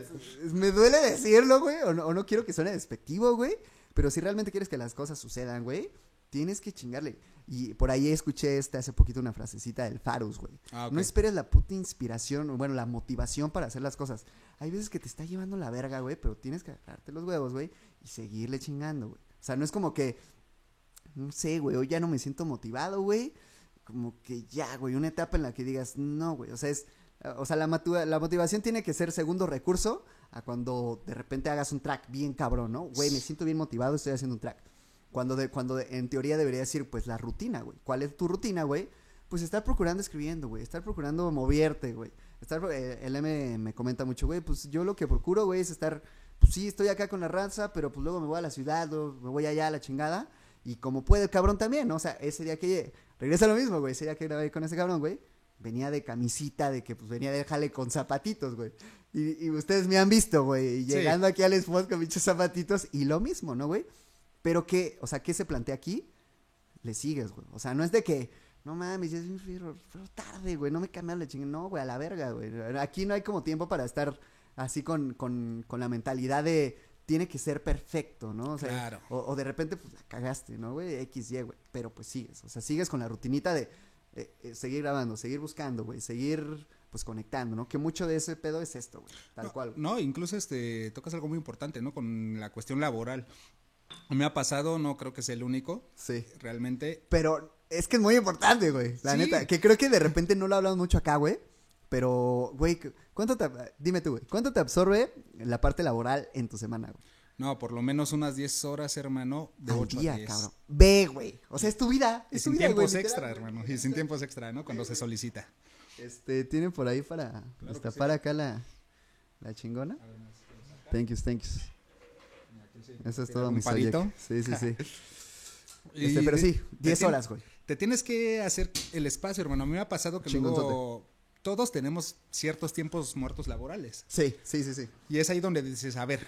me duele decirlo, güey, o no, o no quiero que suene despectivo, güey, pero si realmente quieres que las cosas sucedan, güey, tienes que chingarle. Y por ahí escuché este hace poquito una frasecita del Farus, güey. Ah. No esperes la puta inspiración, o bueno, la motivación para hacer las cosas. Hay veces que te está llevando la verga, güey, pero tienes que agarrarte los huevos, güey, y seguirle chingando, güey. O sea, no es como que, no sé, güey, hoy ya no me siento motivado, güey. Como que ya, güey, una etapa en la que digas, no, güey, o sea, es, o sea, la, la motivación tiene que ser segundo recurso a cuando de repente hagas un track bien cabrón, ¿no? Güey, me siento bien motivado, estoy haciendo un track. Cuando, de, cuando en teoría debería decir, pues, la rutina, güey. ¿Cuál es tu rutina, güey? Pues estar procurando escribiendo, güey. Estar procurando moverte, güey. Estar, eh, el M me comenta mucho, güey, pues yo lo que procuro, güey, es estar, pues sí, estoy acá con la raza, pero pues luego me voy a la ciudad, luego me voy allá a la chingada. Y como puede el cabrón también, ¿no? O sea, ese día que regresa lo mismo, güey. Ese día que grabé con ese cabrón, güey. Venía de camisita, de que pues venía de jale con zapatitos, güey. Y, y ustedes me han visto, güey. Sí. Llegando aquí al spot con pinches zapatitos y lo mismo, ¿no, güey? Pero que, o sea, ¿qué se plantea aquí? Le sigues, güey. O sea, no es de que, no mames, ya es frío, frío tarde, güey, no me cambias la chingada. No, güey, a la verga, güey. Aquí no hay como tiempo para estar así con, con, con la mentalidad de tiene que ser perfecto, ¿no? O sea, Claro. o, o de repente, pues la cagaste, ¿no, güey? X, Y, güey. Pero pues sigues. O sea, sigues con la rutinita de eh, eh, seguir grabando, seguir buscando, güey. Seguir, pues conectando, ¿no? Que mucho de ese pedo es esto, güey. Tal no, cual. No, incluso este tocas algo muy importante, ¿no? Con la cuestión laboral. Me ha pasado, no creo que sea el único, Sí. realmente. Pero es que es muy importante, güey. La Sí. neta. Que creo que de repente no lo hablamos mucho acá, güey. Pero, güey, ¿cuánto te, dime tú, güey, ¿cuánto te absorbe la parte laboral en tu semana, güey? No, por lo menos unas 10 horas, hermano, de Al 8 día, a 10. cabrón. Ve, güey. O sea, es tu vida. Y Es tu sin vida, tiempos extra, hermano. Y sin tiempos extra, ¿no? Cuando se solicita. Este, ¿tienen por ahí para destapar acá la, la chingona? Thank you, thank you. Eso es todo mi palito. Sí, sí, sí. Y Este, pero sí, te 10 tien- horas, güey. Te tienes que hacer el espacio, hermano. A mí me ha pasado que luego todos tenemos ciertos tiempos muertos laborales. Sí, sí, sí, sí. Y es ahí donde dices, a ver,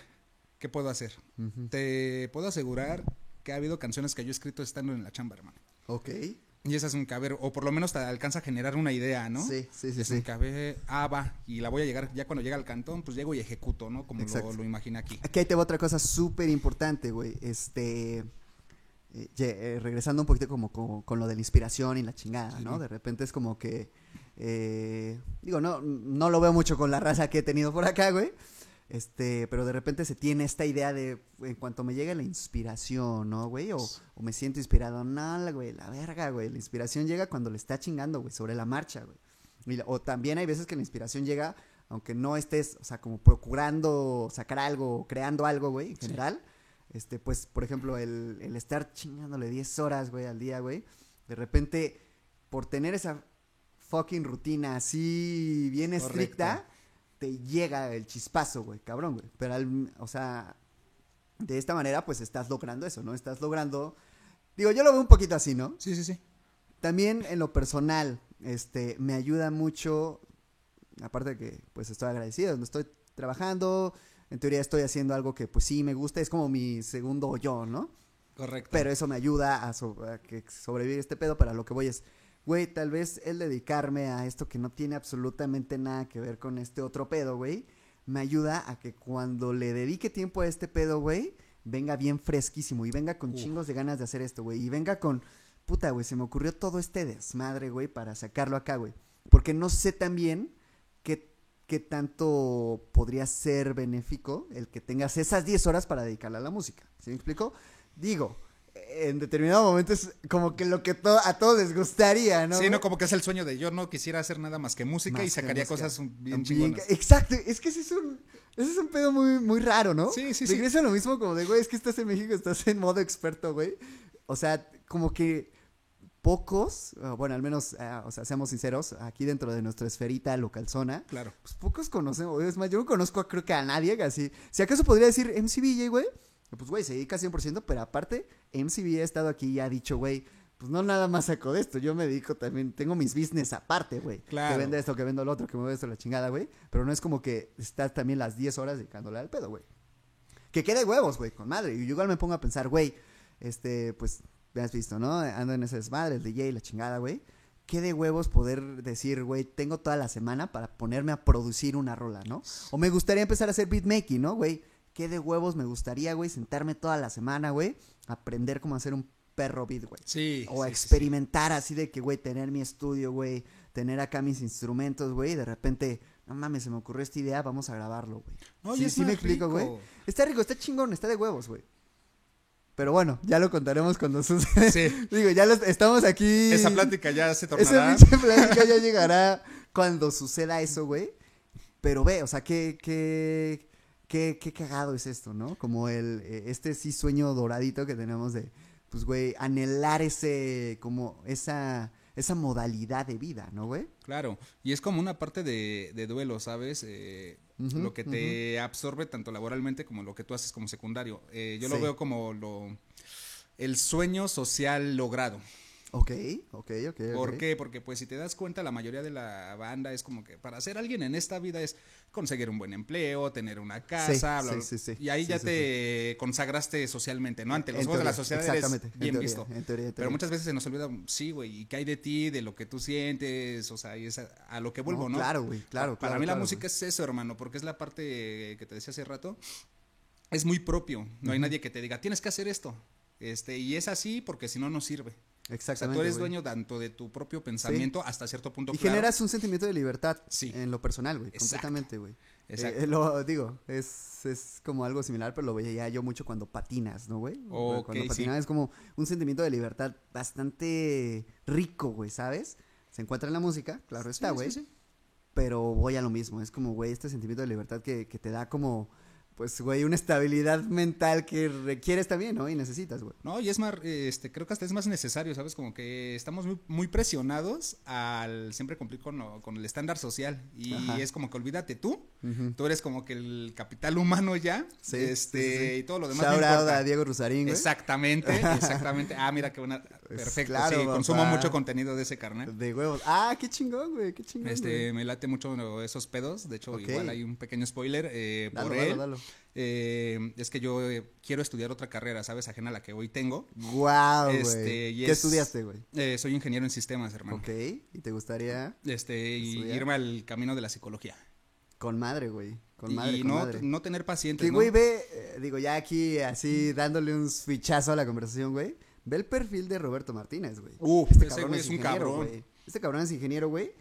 ¿qué puedo hacer? Te puedo asegurar que ha habido canciones que yo he escrito estando en la chamba, hermano. Ok. Y esa es un caber, o por lo menos te alcanza a generar una idea, ¿no? Sí, sí, sí. Es sí. un caber, ah, va, y la voy a llegar, ya cuando llega al cantón, pues llego y ejecuto, ¿no? Como lo, lo imagina aquí. Aquí ahí te va otra cosa súper importante, güey. Este. eh, eh, regresando un poquito como, como con lo de la inspiración y la chingada, Sí. ¿no? De repente es como que. eh, digo, no, no lo veo mucho con la raza que he tenido por acá, güey. Este, pero de repente se tiene esta idea de en cuanto me llega la inspiración, ¿no, güey? O, o me siento inspirado. No, la- güey, la verga, güey. La inspiración llega cuando le está chingando, güey, sobre la marcha, güey. Y o también hay veces que la inspiración llega aunque no estés, o sea, como procurando sacar algo, creando algo, güey, en Sí. general. Este, pues, por ejemplo, el, el estar chingándole 10 horas, güey, al día, güey. De repente, por tener esa fucking rutina así bien Correcto. estricta, te llega el chispazo, güey, cabrón, güey. Pero, al, o sea, de esta manera, pues estás logrando eso, ¿no? Estás logrando. Digo, yo lo veo un poquito así, ¿no? Sí, sí, sí. También en lo personal, este, me ayuda mucho, aparte de que, pues estoy agradecido, estoy trabajando, en teoría estoy haciendo algo que, pues sí, me gusta, es como mi segundo yo, ¿no? Correcto. Pero eso me ayuda a, so- a que sobrevivir este pedo, para lo que voy es, güey, tal vez el dedicarme a esto que no tiene absolutamente nada que ver con este otro pedo, güey, me ayuda a que cuando le dedique tiempo a este pedo, güey, venga bien fresquísimo y venga con Uf. chingos de ganas de hacer esto, güey, y venga con, puta, güey, se me ocurrió todo este desmadre, güey, para sacarlo acá, güey, porque no sé también qué, qué tanto podría ser benéfico el que tengas esas 10 horas para dedicarle a la música, ¿sí me explico? Digo, en determinado momento es como que lo que to- a todos les gustaría, ¿no? sí, no, como que es el sueño de yo no quisiera hacer nada más que música Más y sacaría música. cosas bien Bien chingonas. ca- Exacto, es que ese es un, ese es un pedo muy, muy raro, ¿no? Sí, sí, sí. Regresa lo mismo como de, güey, es que estás en México, estás en modo experto, güey. O sea, como que pocos, ah, bueno, al menos, ah, o sea, seamos sinceros, aquí dentro de nuestra esferita localzona, Claro. pues pocos conocemos, es más, yo no conozco creo que a nadie que así, si acaso podría decir MCBJ, güey, pues güey, se dedica 100%, pero aparte, MCB ha estado aquí y ha dicho, güey, pues no nada más saco de esto, yo me dedico también, tengo mis business aparte, güey, Claro. que vende esto, que vendo lo otro, que me vendo esto, la chingada, güey, pero no es como que estás también las 10 horas dedicándole al pedo, güey. Que quede huevos, güey, con madre, y yo igual me pongo a pensar, güey, este, pues, me has visto, ¿no? Ando en ese desmadre, el DJ, la chingada, güey. Qué de huevos poder decir, güey, tengo toda la semana para ponerme a producir una rola, ¿no? O me gustaría empezar a hacer beatmaking, ¿no, güey? Qué de huevos me gustaría, güey, sentarme toda la semana, güey, aprender cómo hacer un perro beat, güey. Sí. O sí, experimentar así de que, güey, tener mi estudio, güey, tener acá mis instrumentos, güey, y de repente, no mames, se me ocurrió esta idea, vamos a grabarlo, güey. No, sí, sí me explico, güey. Está rico, está chingón, está de huevos, güey. Pero bueno, ya lo contaremos cuando suceda. Sí. Digo, ya los- estamos aquí. Esa plática ya se Esa tornará. pinche plática ya llegará cuando suceda eso, güey. Pero ve, o sea, qué, qué, qué, qué cagado es esto, ¿no? Como el, eh, este sí sueño doradito que tenemos de, pues, güey, anhelar ese, como esa, esa modalidad de vida, ¿no, güey? Claro, y es como una parte de, de duelo, ¿sabes? Eh, lo que te absorbe tanto laboralmente como lo que tú haces como secundario. Eh, yo lo veo como lo el sueño social logrado. Ok, ok, ok. ¿Por qué? Porque pues si te das cuenta la mayoría de la banda es como que para ser alguien en esta vida es conseguir un buen empleo, tener una casa, Sí, bla, sí, bla, sí, sí. y ahí ya te consagraste socialmente, ¿no? Ante los En ojos de la sociedad exactamente, en bien teoría, visto. en teoría, en Pero muchas veces se nos olvida, sí, güey, y qué hay de ti, de lo que tú sientes, o sea, y es a, a lo que vuelvo, No, ¿no? Claro, güey, claro. Pa- Para claro, mí la música es eso, hermano, porque es la parte que te decía hace rato. Es muy propio. No hay nadie que te diga, tienes que hacer esto. Este, y es así porque si no, no sirve. Güey. O sea, Exactamente. tú eres dueño tanto de tu propio pensamiento hasta cierto punto. Y claro. generas un sentimiento de libertad Sí. en lo personal, güey, completamente, güey. Exacto. Eh, eh, lo digo, es, es como algo similar, pero lo veía yo mucho cuando patinas, ¿no, güey? Ok, cuando sí. patinas es como un sentimiento de libertad bastante rico, güey, ¿sabes? Se encuentra en la música, claro está, güey. Pero voy a lo mismo, es como, güey, este sentimiento de libertad que, que te da como, pues, güey, una estabilidad mental que requieres también, ¿no? Y necesitas, güey. No, y es más, este, creo que hasta es más necesario, ¿sabes? Como que estamos muy, muy presionados al siempre cumplir con, lo- con el estándar social. Y Ajá. es como que olvídate tú, tú eres como que el capital humano ya. Sí, este, sí, sí, sí. y todo lo demás. Shout out a Diego Rusarín, güey. Exactamente, exactamente. Ah, mira qué buena. Perfecto, claro, sí, consumo papá. mucho contenido de ese carnal. De huevos. Ah, qué chingón, güey, qué chingón. Este, güey. me late mucho esos pedos. De hecho, igual hay un pequeño spoiler. Eh, Dalo, por dalo, él, dalo. eh, es que yo eh, quiero estudiar otra carrera, ¿sabes? Ajena a la que hoy tengo. Wow, güey. Este, y ¿Qué es- estudiaste, güey? Eh, soy ingeniero en sistemas, hermano. Ok, ¿y te gustaría? Este, y irme al camino de la psicología. Con madre, güey. Con y madre, con no, madre. no tener pacientes, Que, ¿no? güey, ve, digo, ya aquí así dándole un switchazo a la conversación, güey. Ve el perfil de Roberto Martínez, güey. Uf, Este ese cabrón güey es un cabrón. güey. Este cabrón es ingeniero, güey.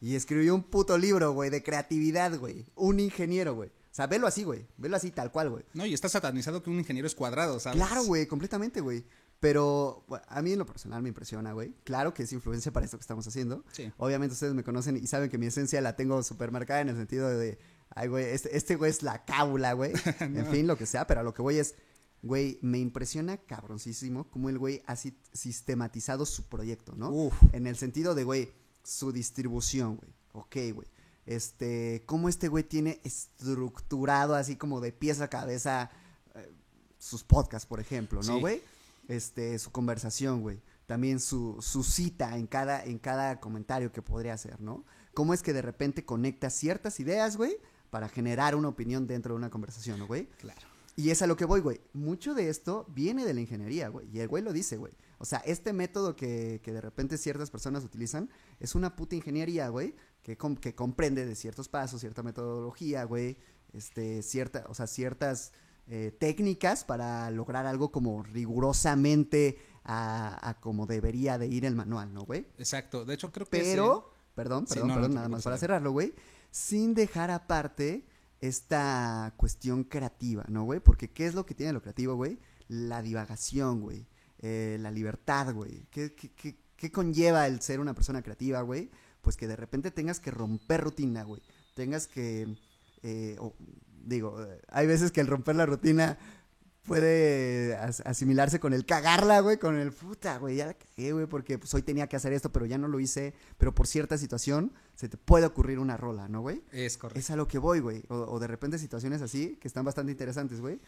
Y escribió un puto libro, güey, de creatividad, güey. Un ingeniero, güey. O sea, velo así, güey. Velo así, tal cual, güey. No, y está satanizado que un ingeniero es cuadrado, ¿sabes? Claro, güey, completamente, güey. Pero bueno, a mí en lo personal me impresiona, güey. Claro que es influencia para esto que estamos haciendo. Sí. Obviamente ustedes me conocen y saben que mi esencia la tengo súper marcada en el sentido de, ay, güey, este, este güey es la cábula, güey. En fin, lo que sea, pero a lo que voy es, güey, me impresiona cabroncísimo cómo el güey ha si- sistematizado su proyecto, ¿no? Uf. En el sentido de, güey, su distribución, güey. Ok, güey. Este, cómo este güey tiene estructurado así como de pieza a cabeza eh, sus podcasts, por ejemplo, ¿no, Sí. güey? Este, su conversación, güey. También su, su cita en cada, en cada comentario que podría hacer, ¿no? Cómo es que de repente conecta ciertas ideas, güey, para generar una opinión dentro de una conversación, ¿no, güey? Claro. Y es a lo que voy, güey. Mucho de esto viene de la ingeniería, güey. Y el güey lo dice, güey. O sea, este método que, que de repente ciertas personas utilizan es una puta ingeniería, güey, que, com- que comprende de ciertos pasos, cierta metodología, güey, este, cierta, o sea, ciertas eh, técnicas para lograr algo como rigurosamente a, a como debería de ir el manual, ¿no, güey? Exacto. De hecho, creo que Pero, perdón, Sí, perdón, no, no perdón, nada más para cerrarlo, güey, sin dejar aparte esta cuestión creativa, ¿no, güey? Porque ¿qué es lo que tiene lo creativo, güey? La divagación, güey, eh, la libertad, güey. ¿Qué, qué, qué, conlleva el ser una persona creativa, güey? Pues que de repente tengas que romper rutina, güey. Tengas que, eh, digo, eh, hay veces que el romper la rutina puede as- asimilarse con el cagarla, güey, con el puta, güey, ya la cagué, güey, porque pues hoy tenía que hacer esto, pero ya no lo hice, pero por cierta situación se te puede ocurrir una rola, ¿no, güey? es correcto. Es a lo que voy, güey, o, o de repente situaciones así que están bastante interesantes, güey.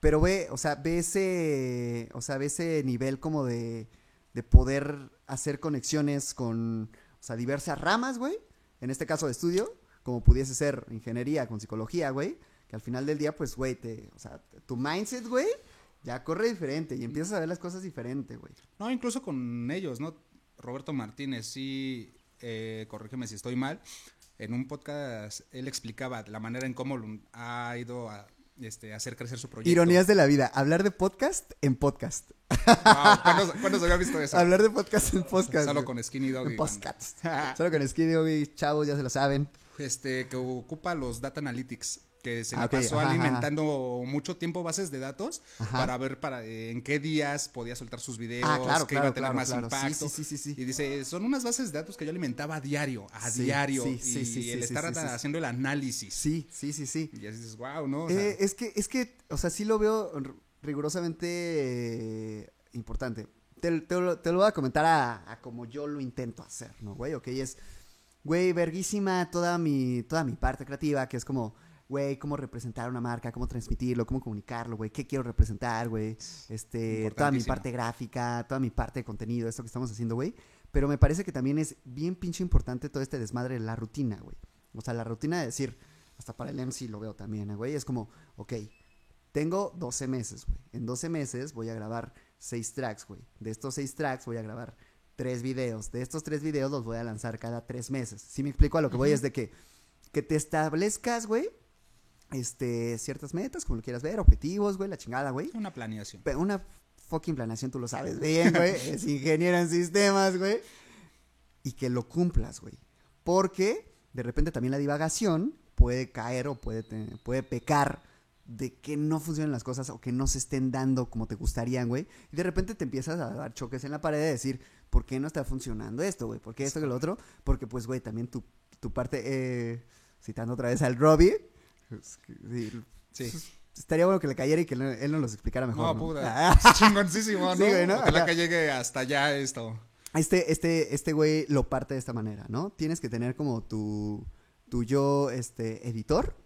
Pero, güey, o sea, ve ese, o sea, ve ese nivel como de, de poder hacer conexiones con, o sea, diversas ramas, güey, en este caso de estudio, como pudiese ser ingeniería con psicología, güey, que al final del día, pues, güey, te, o sea, tu mindset, güey, ya corre diferente y empiezas a ver las cosas diferente, güey. No, incluso con ellos, ¿no? Roberto Martínez, sí, eh, corrígeme si estoy mal. En un podcast él explicaba la manera en cómo ha ido a este, hacer crecer su proyecto. Ironías de la vida, hablar de podcast en podcast. Wow, ¿cuándo, cuándo se había visto eso? Hablar de podcast en podcast. Solo con Skinny Dog. En podcast. Solo con Skiddy, güey, chavos, ya se lo saben. este, que ocupa los data analytics, que se Ah, la ok, pasó ajá, ajá. alimentando mucho tiempo bases de datos Ajá. para ver para eh, en qué días podía soltar sus videos, Ah, claro, que claro, iba a tener claro, más impacto. sí, sí, sí, sí. Y dice, son unas bases de datos que yo alimentaba a diario, a diario, sí, y sí, sí, sí, el estar haciendo el análisis. Sí, sí, sí, sí. Y así dices, wow, ¿no? O sea, Eh, es que, es que, o sea, sí lo veo rigurosamente eh, importante. Te, te lo, te lo voy a comentar a, a como yo lo intento hacer, ¿no, güey? Ok, es, güey, verguísima toda mi, toda mi parte creativa, que es como, güey, cómo representar una marca, cómo transmitirlo, cómo comunicarlo, güey, qué quiero representar, güey, este, toda mi parte gráfica, toda mi parte de contenido, esto que estamos haciendo, güey. Pero me parece que también es bien pinche importante todo este desmadre de la rutina, güey. O sea, la rutina de decir, hasta para el MC lo veo también, ¿eh, güey. Es como, ok, tengo 12 meses, güey. En 12 meses voy a grabar 6 tracks, güey. De estos 6 tracks voy a grabar 3 videos. De estos 3 videos los voy a lanzar cada 3 meses. Si me explico a lo que voy es de que, que te establezcas, güey, este, ciertas metas, como lo quieras ver, objetivos, güey, la chingada, güey. una planeación. Pe- Una fucking planeación, tú lo sabes bien, güey. es ingeniero en sistemas, güey. Y que lo cumplas, güey. Porque de repente también la divagación puede caer o puede, puede pecar de que no funcionen las cosas o que no se estén dando como te gustarían, güey. Y de repente te empiezas a dar choques en la pared de decir, ¿por qué no está funcionando esto, güey? ¿Por qué esto que lo otro? Porque, pues, güey, también tu, tu parte, eh, citando otra vez al Robbie, es que, sí, Sí. Estaría bueno que le cayera y que él nos lo explicara mejor. No, ¿no? puta. Ah, Chingoncísimo, güey, ¿no? Ojalá que llegue hasta allá esto. Este, este, este güey lo parte de esta manera, ¿no? Tienes que tener como tu, tu yo este, editor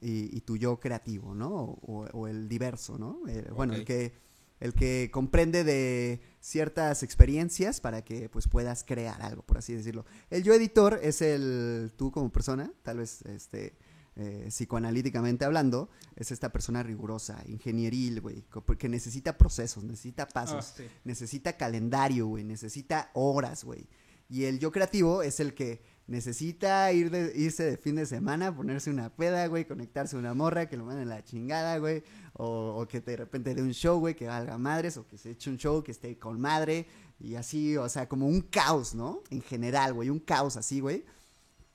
y, y tu yo creativo, ¿no? O, o el diverso, ¿no? Eh, Bueno, el que, el que comprende de ciertas experiencias para que pues puedas crear algo, por así decirlo. El yo editor es el tú como persona, tal vez este eh, psicoanalíticamente hablando, es esta persona rigurosa, ingenieril, güey, porque necesita procesos, necesita pasos, Ah, sí. necesita calendario, güey, necesita horas, güey. Y el yo creativo es el que necesita ir de- irse de fin de semana, ponerse una peda, güey, conectarse a una morra, que lo manden a la chingada, güey, o, o que de repente dé un show, güey, que valga madres, o que se eche un show que esté con madre, y así, o sea, como un caos, ¿no? En general, güey, un caos así, güey.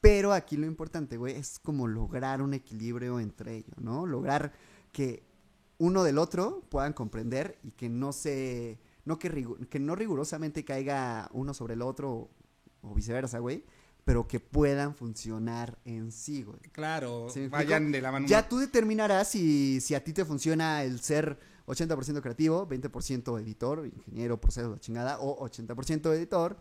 Pero aquí lo importante, güey, es como lograr un equilibrio entre ellos, ¿no? Lograr que uno del otro puedan comprender y que no se, no que, que no rigurosamente caiga uno sobre el otro o viceversa, güey, pero que puedan funcionar en sí, güey. Claro, ¿Sí vayan de la mano. Ya tú determinarás si, si a ti te funciona el ser 80% creativo, 20% editor, ingeniero, proceso, la chingada, o 80% editor,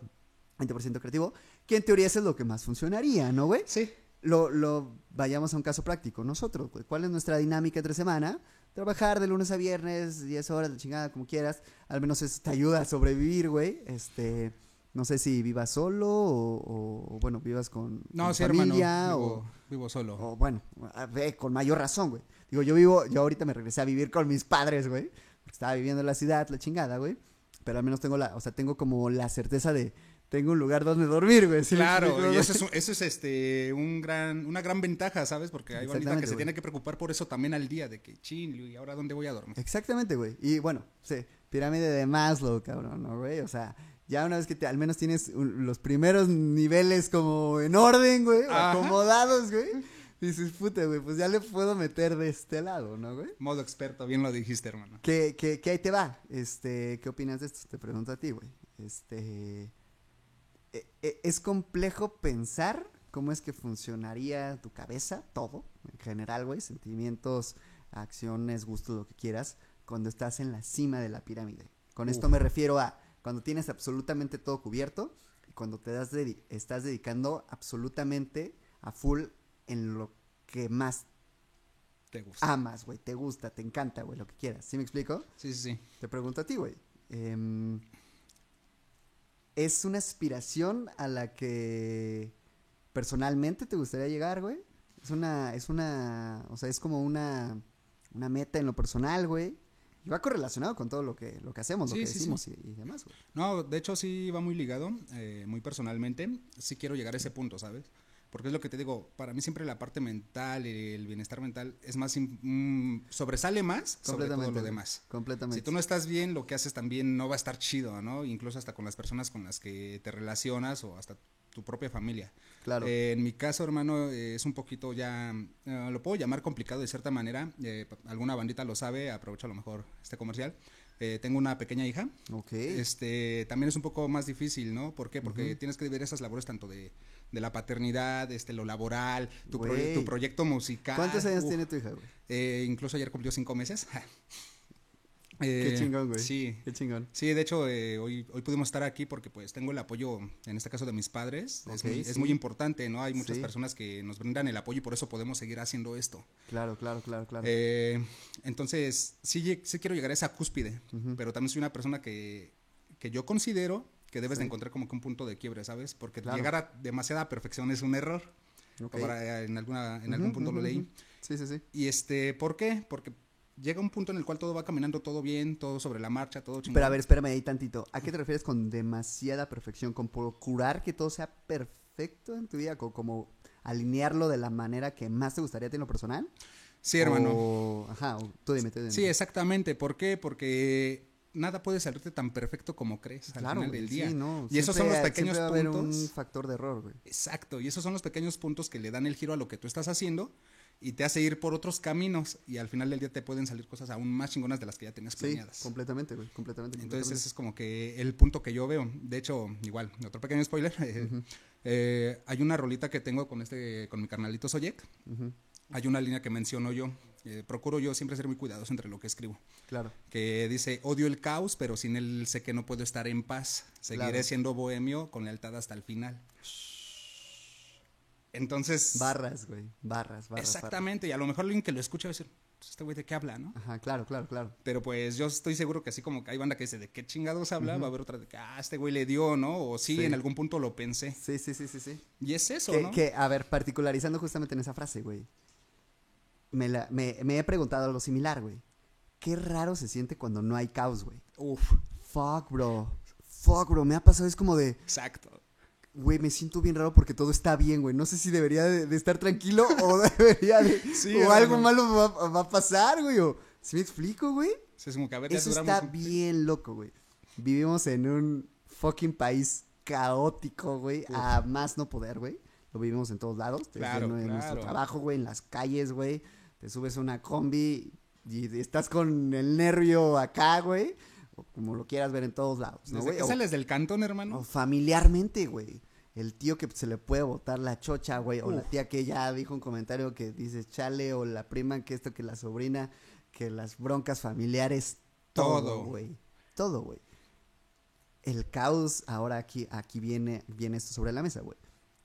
20% creativo, que en teoría eso es lo que más funcionaría, ¿no, güey? Sí. Lo, lo, vayamos a un caso práctico. Nosotros, güey, ¿cuál es nuestra dinámica entre semana? Trabajar de lunes a viernes, 10 horas, de chingada, como quieras. Al menos eso te ayuda a sobrevivir, güey. Este, no sé si vivas solo o, o, bueno, vivas con, No, con sí, familia hermano. o, Vivo, vivo solo. o bueno, ver, con mayor razón, güey. Digo, yo vivo, yo ahorita me regresé a vivir con mis padres, güey. Estaba viviendo en la ciudad, la chingada, güey. Pero al menos tengo la, o sea, tengo como la certeza de, tengo un lugar donde dormir, güey. ¿sí me Claro, y eso es, un- eso es este un gran, una gran ventaja, ¿sabes? Porque hay bandita que se tiene que preocupar por eso también al día, de que chin, ¿y ahora dónde voy a dormir? Exactamente, güey. Y bueno, sí, pirámide de Maslow, cabrón, ¿no, güey? O sea, ya una vez que te, al menos tienes un- los primeros niveles como en orden, güey, Ajá. acomodados, güey. Dices, puta, güey, pues ya le puedo meter de este lado, ¿no, güey? Modo experto, bien lo dijiste, hermano. ¿Qué, qué, qué ahí te va? Este, ¿qué opinas de esto? Te pregunto a ti, güey. Este, es complejo pensar cómo es que funcionaría tu cabeza, todo, en general, güey, sentimientos, acciones, gustos, lo que quieras, cuando estás en la cima de la pirámide. Con esto me refiero a cuando tienes absolutamente todo cubierto y cuando te das dedi- estás dedicando absolutamente a full en lo que más Te gusta. amas, güey, te gusta, te encanta, güey, lo que quieras. ¿Sí me explico? Sí, sí, sí. Te pregunto a ti, güey. em, ¿Es una aspiración a la que personalmente te gustaría llegar, güey? Es una, es una, o sea, es como una, una meta en lo personal, güey. Y va correlacionado con todo lo que, lo que hacemos, lo que sí, sí. decimos y, y demás, güey. No, de hecho sí va muy ligado, eh, muy personalmente. Sí quiero llegar a ese punto, ¿sabes? Porque es lo que te digo, para mí siempre la parte mental, el bienestar mental, es más, mm, sobresale más sobre todo lo demás. Completamente. Si tú no estás bien, lo que haces también no va a estar chido, ¿no? Incluso hasta con las personas con las que te relacionas o hasta tu propia familia. Claro. Eh, en mi caso, hermano, eh, es un poquito ya, eh, lo puedo llamar complicado de cierta manera. eh, alguna bandita lo sabe, aprovecho a lo mejor este comercial. Tengo una pequeña hija. ok. Este, también es un poco más difícil, ¿no? ¿Por qué? Porque tienes que ver esas labores tanto de, de la paternidad, este, lo laboral, tu, proye- Güey. tu proyecto musical. ¿Cuántos años Uf, tiene tu hija, güey? eh, incluso ayer cumplió cinco meses. Qué Eh, chingón, güey. Sí, Qué chingón. Sí, de hecho, eh, hoy, hoy pudimos estar aquí porque pues tengo el apoyo, en este caso de mis padres. es, muy, es sí. muy importante, ¿no? Hay muchas Sí. personas que nos brindan el apoyo y por eso podemos seguir haciendo esto. Claro, claro, claro, claro. Eh, entonces, sí, sí quiero llegar a esa cúspide, pero también soy una persona que, que yo considero que debes de Sí. encontrar como que un punto de quiebre, ¿sabes? Porque Claro. llegar a demasiada perfección es un error. Ok. Ahora, en, alguna, en Ujú, algún punto ujú, lo leí. ujú. Sí, sí, sí. Y este, ¿por qué? Porque llega un punto en el cual todo va caminando todo bien, todo sobre la marcha, todo chingón. Pero a ver, espérame ahí tantito. ¿A qué te refieres con demasiada perfección? ¿Con procurar que todo sea perfecto en tu vida? ¿Con como alinearlo de la manera que más te gustaría en lo personal? Sí, hermano. O- ajá, o- tú dime, tú dime. Sí, exactamente. ¿Por qué? Porque nada puede salirte tan perfecto como crees al claro, final del día. sí, no. Y esos son los pequeños siempre va a haber puntos. un factor de error, güey. Exacto, y esos son los pequeños puntos que le dan el giro a lo que tú estás haciendo y te hace ir por otros caminos y al final del día te pueden salir cosas aún más chingonas de las que ya tenías Sí, planeadas. completamente, güey, completamente. Entonces ese es como que el punto que yo veo. De hecho, igual, otro pequeño spoiler. eh, eh, hay una rolita que tengo con este, con mi carnalito Soyek. Hay una línea que menciono yo. Eh, procuro yo siempre ser muy cuidadoso entre lo que escribo. Claro. que dice, odio el caos, pero sin él sé que no puedo estar en paz. Seguiré Claro. siendo bohemio con lealtad hasta el final. Entonces, Barras, güey. Barras, barras. exactamente, y a lo mejor alguien que lo escucha va a decir, "Pues, este güey de qué habla, ¿no? Ajá, claro, claro, claro. Pero pues yo estoy seguro que así como que hay banda que dice, ¿de qué chingados habla? Va a haber otra de que, ah, este güey le dio, ¿no? O sí, Sí. en algún punto lo pensé. Sí, sí, sí, sí, sí. Y es eso, Que, ¿no? que, a ver, particularizando justamente en esa frase, güey. Me, la- me, me he preguntado algo similar, güey. Qué raro se siente cuando no hay caos, güey. Uf, Fuck, bro. Fuck, bro. Me ha pasado, es como de, exacto. güey, me siento bien raro porque todo está bien, güey. No sé si debería de, de estar tranquilo o debería de... Sí, o algo malo va, va a pasar, güey. O, ¿Sí me explico, güey? Sí, es como que a ver, Eso está un- bien loco, güey. Vivimos en un fucking país caótico, güey. A más no poder, güey. Lo vivimos en todos lados. Claro, en nuestro claro. trabajo, güey, en las calles, güey. Te subes a una combi y estás con el nervio acá, güey. O como lo quieras ver en todos lados, ¿no, güey? O- sales del cantón, o hermano. familiarmente, güey. El tío que se le puede botar la chocha, güey. O la tía que ya dijo un comentario que dice chale. O la prima que esto, que la sobrina. Que las broncas familiares. Todo, güey. Todo, güey. El caos, ahora aquí, aquí viene, viene esto sobre la mesa, güey.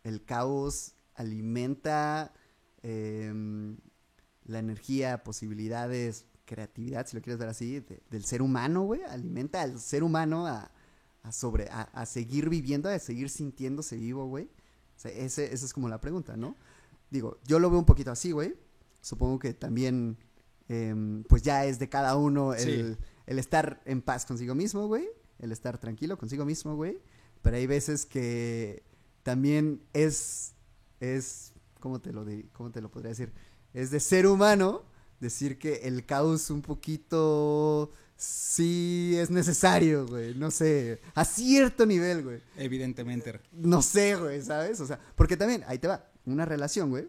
El caos alimenta em, la energía, posibilidades, creatividad, si lo quieres ver así, de- del ser humano, güey. Alimenta al ser humano a, a sobre, a, a seguir viviendo, a seguir sintiéndose vivo, güey. O sea, ese, esa es como la pregunta, ¿no? Digo, yo lo veo un poquito así, güey. Supongo que también, em, pues ya es de cada uno el, Sí. el estar en paz consigo mismo, güey. El estar tranquilo consigo mismo, güey. Pero hay veces que también es, es, ¿cómo te lo, cómo te lo podría decir? Es de ser humano decir que el caos un poquito sí es necesario, güey. No sé, a cierto nivel, güey. Evidentemente. No sé, güey, ¿sabes? O sea, porque también, ahí te va, una relación, güey.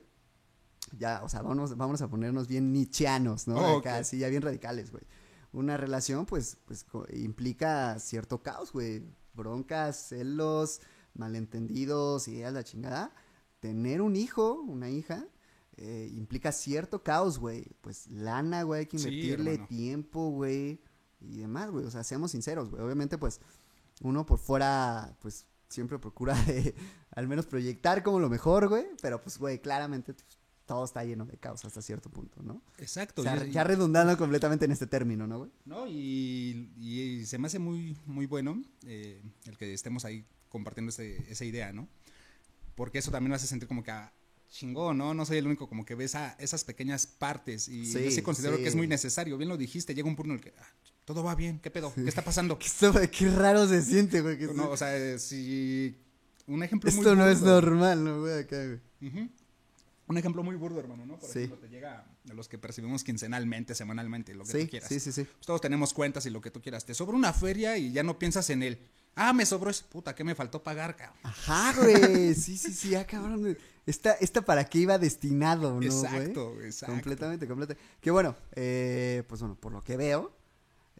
Ya, o sea, vamos, vamos a ponernos bien nichianos, ¿no? Oh, Acá, ya bien radicales, güey. Una relación, pues, pues, implica cierto caos, güey. Broncas, celos, malentendidos, ideas, la chingada. Tener un hijo, una hija, eh, implica cierto caos, güey. Pues lana, güey, hay que invertirle tiempo, güey. Y demás, güey. O sea, seamos sinceros, güey. Obviamente, pues, uno por fuera, pues, siempre procura de, al menos proyectar como lo mejor, güey. Pero, pues, güey, claramente pues, todo está lleno de caos hasta cierto punto, ¿no? Exacto. O sea, y- ya redundando completamente en este término, ¿no, güey? No, y, y se me hace muy, muy bueno eh, el que estemos ahí compartiendo ese- esa idea, ¿no? Porque eso también me hace sentir como que ah, chingón, ¿no? No soy el único como que ve esa, esas pequeñas partes y Sí, yo sí considero sí. que es muy necesario. Bien lo dijiste, llega un punto en el que ah, todo va bien, ¿qué pedo? ¿Qué está pasando? Qué raro se siente, güey. no, o sea, eh, si un ejemplo muy esto no es normal, ¿no, güey? Acá, güey. Ujú. Un ejemplo muy burdo, hermano, ¿no? Por ejemplo, te llega a los que percibimos quincenalmente, semanalmente, lo que tú quieras. sí, sí, sí. Pues todos tenemos cuentas y lo que tú quieras. Te sobra una feria y ya no piensas en él. Ah, me sobró eso. Puta, ¿qué me faltó pagar, cabrón? Ajá, güey. Sí, sí, sí, ah, cabrón. Esta, esta para qué iba destinado, ¿no, güey? exacto, exacto. Completamente, completamente. Que bueno, eh, pues bueno, por lo que veo,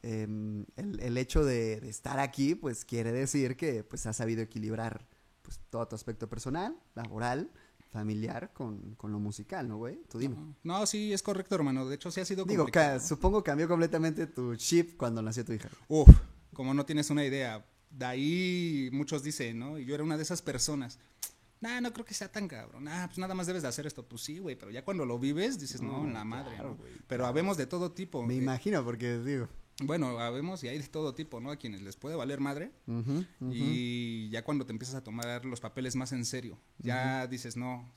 em, el, el hecho de, de estar aquí, pues quiere decir que pues has sabido equilibrar pues todo tu aspecto personal, laboral, familiar con, con lo musical, ¿no, güey? Tú dime. No, sí, es correcto, hermano. De hecho, sí ha sido Digo, complicado. ca- supongo cambió completamente tu chip cuando nació tu hija. Uf, como no tienes una idea. De ahí muchos dicen, ¿no? Y yo era una de esas personas. Nah, no creo que sea tan cabrón. Ah, pues nada más debes de hacer esto. Pues sí, güey, pero ya cuando lo vives dices, no, No, en la madre, claro, ¿no? Pero habemos de todo tipo. Me Eh, imagino, porque digo. Bueno, habemos y hay de todo tipo, ¿no? A quienes les puede valer madre. Y ya cuando te empiezas a tomar los papeles más en serio, ya dices, no,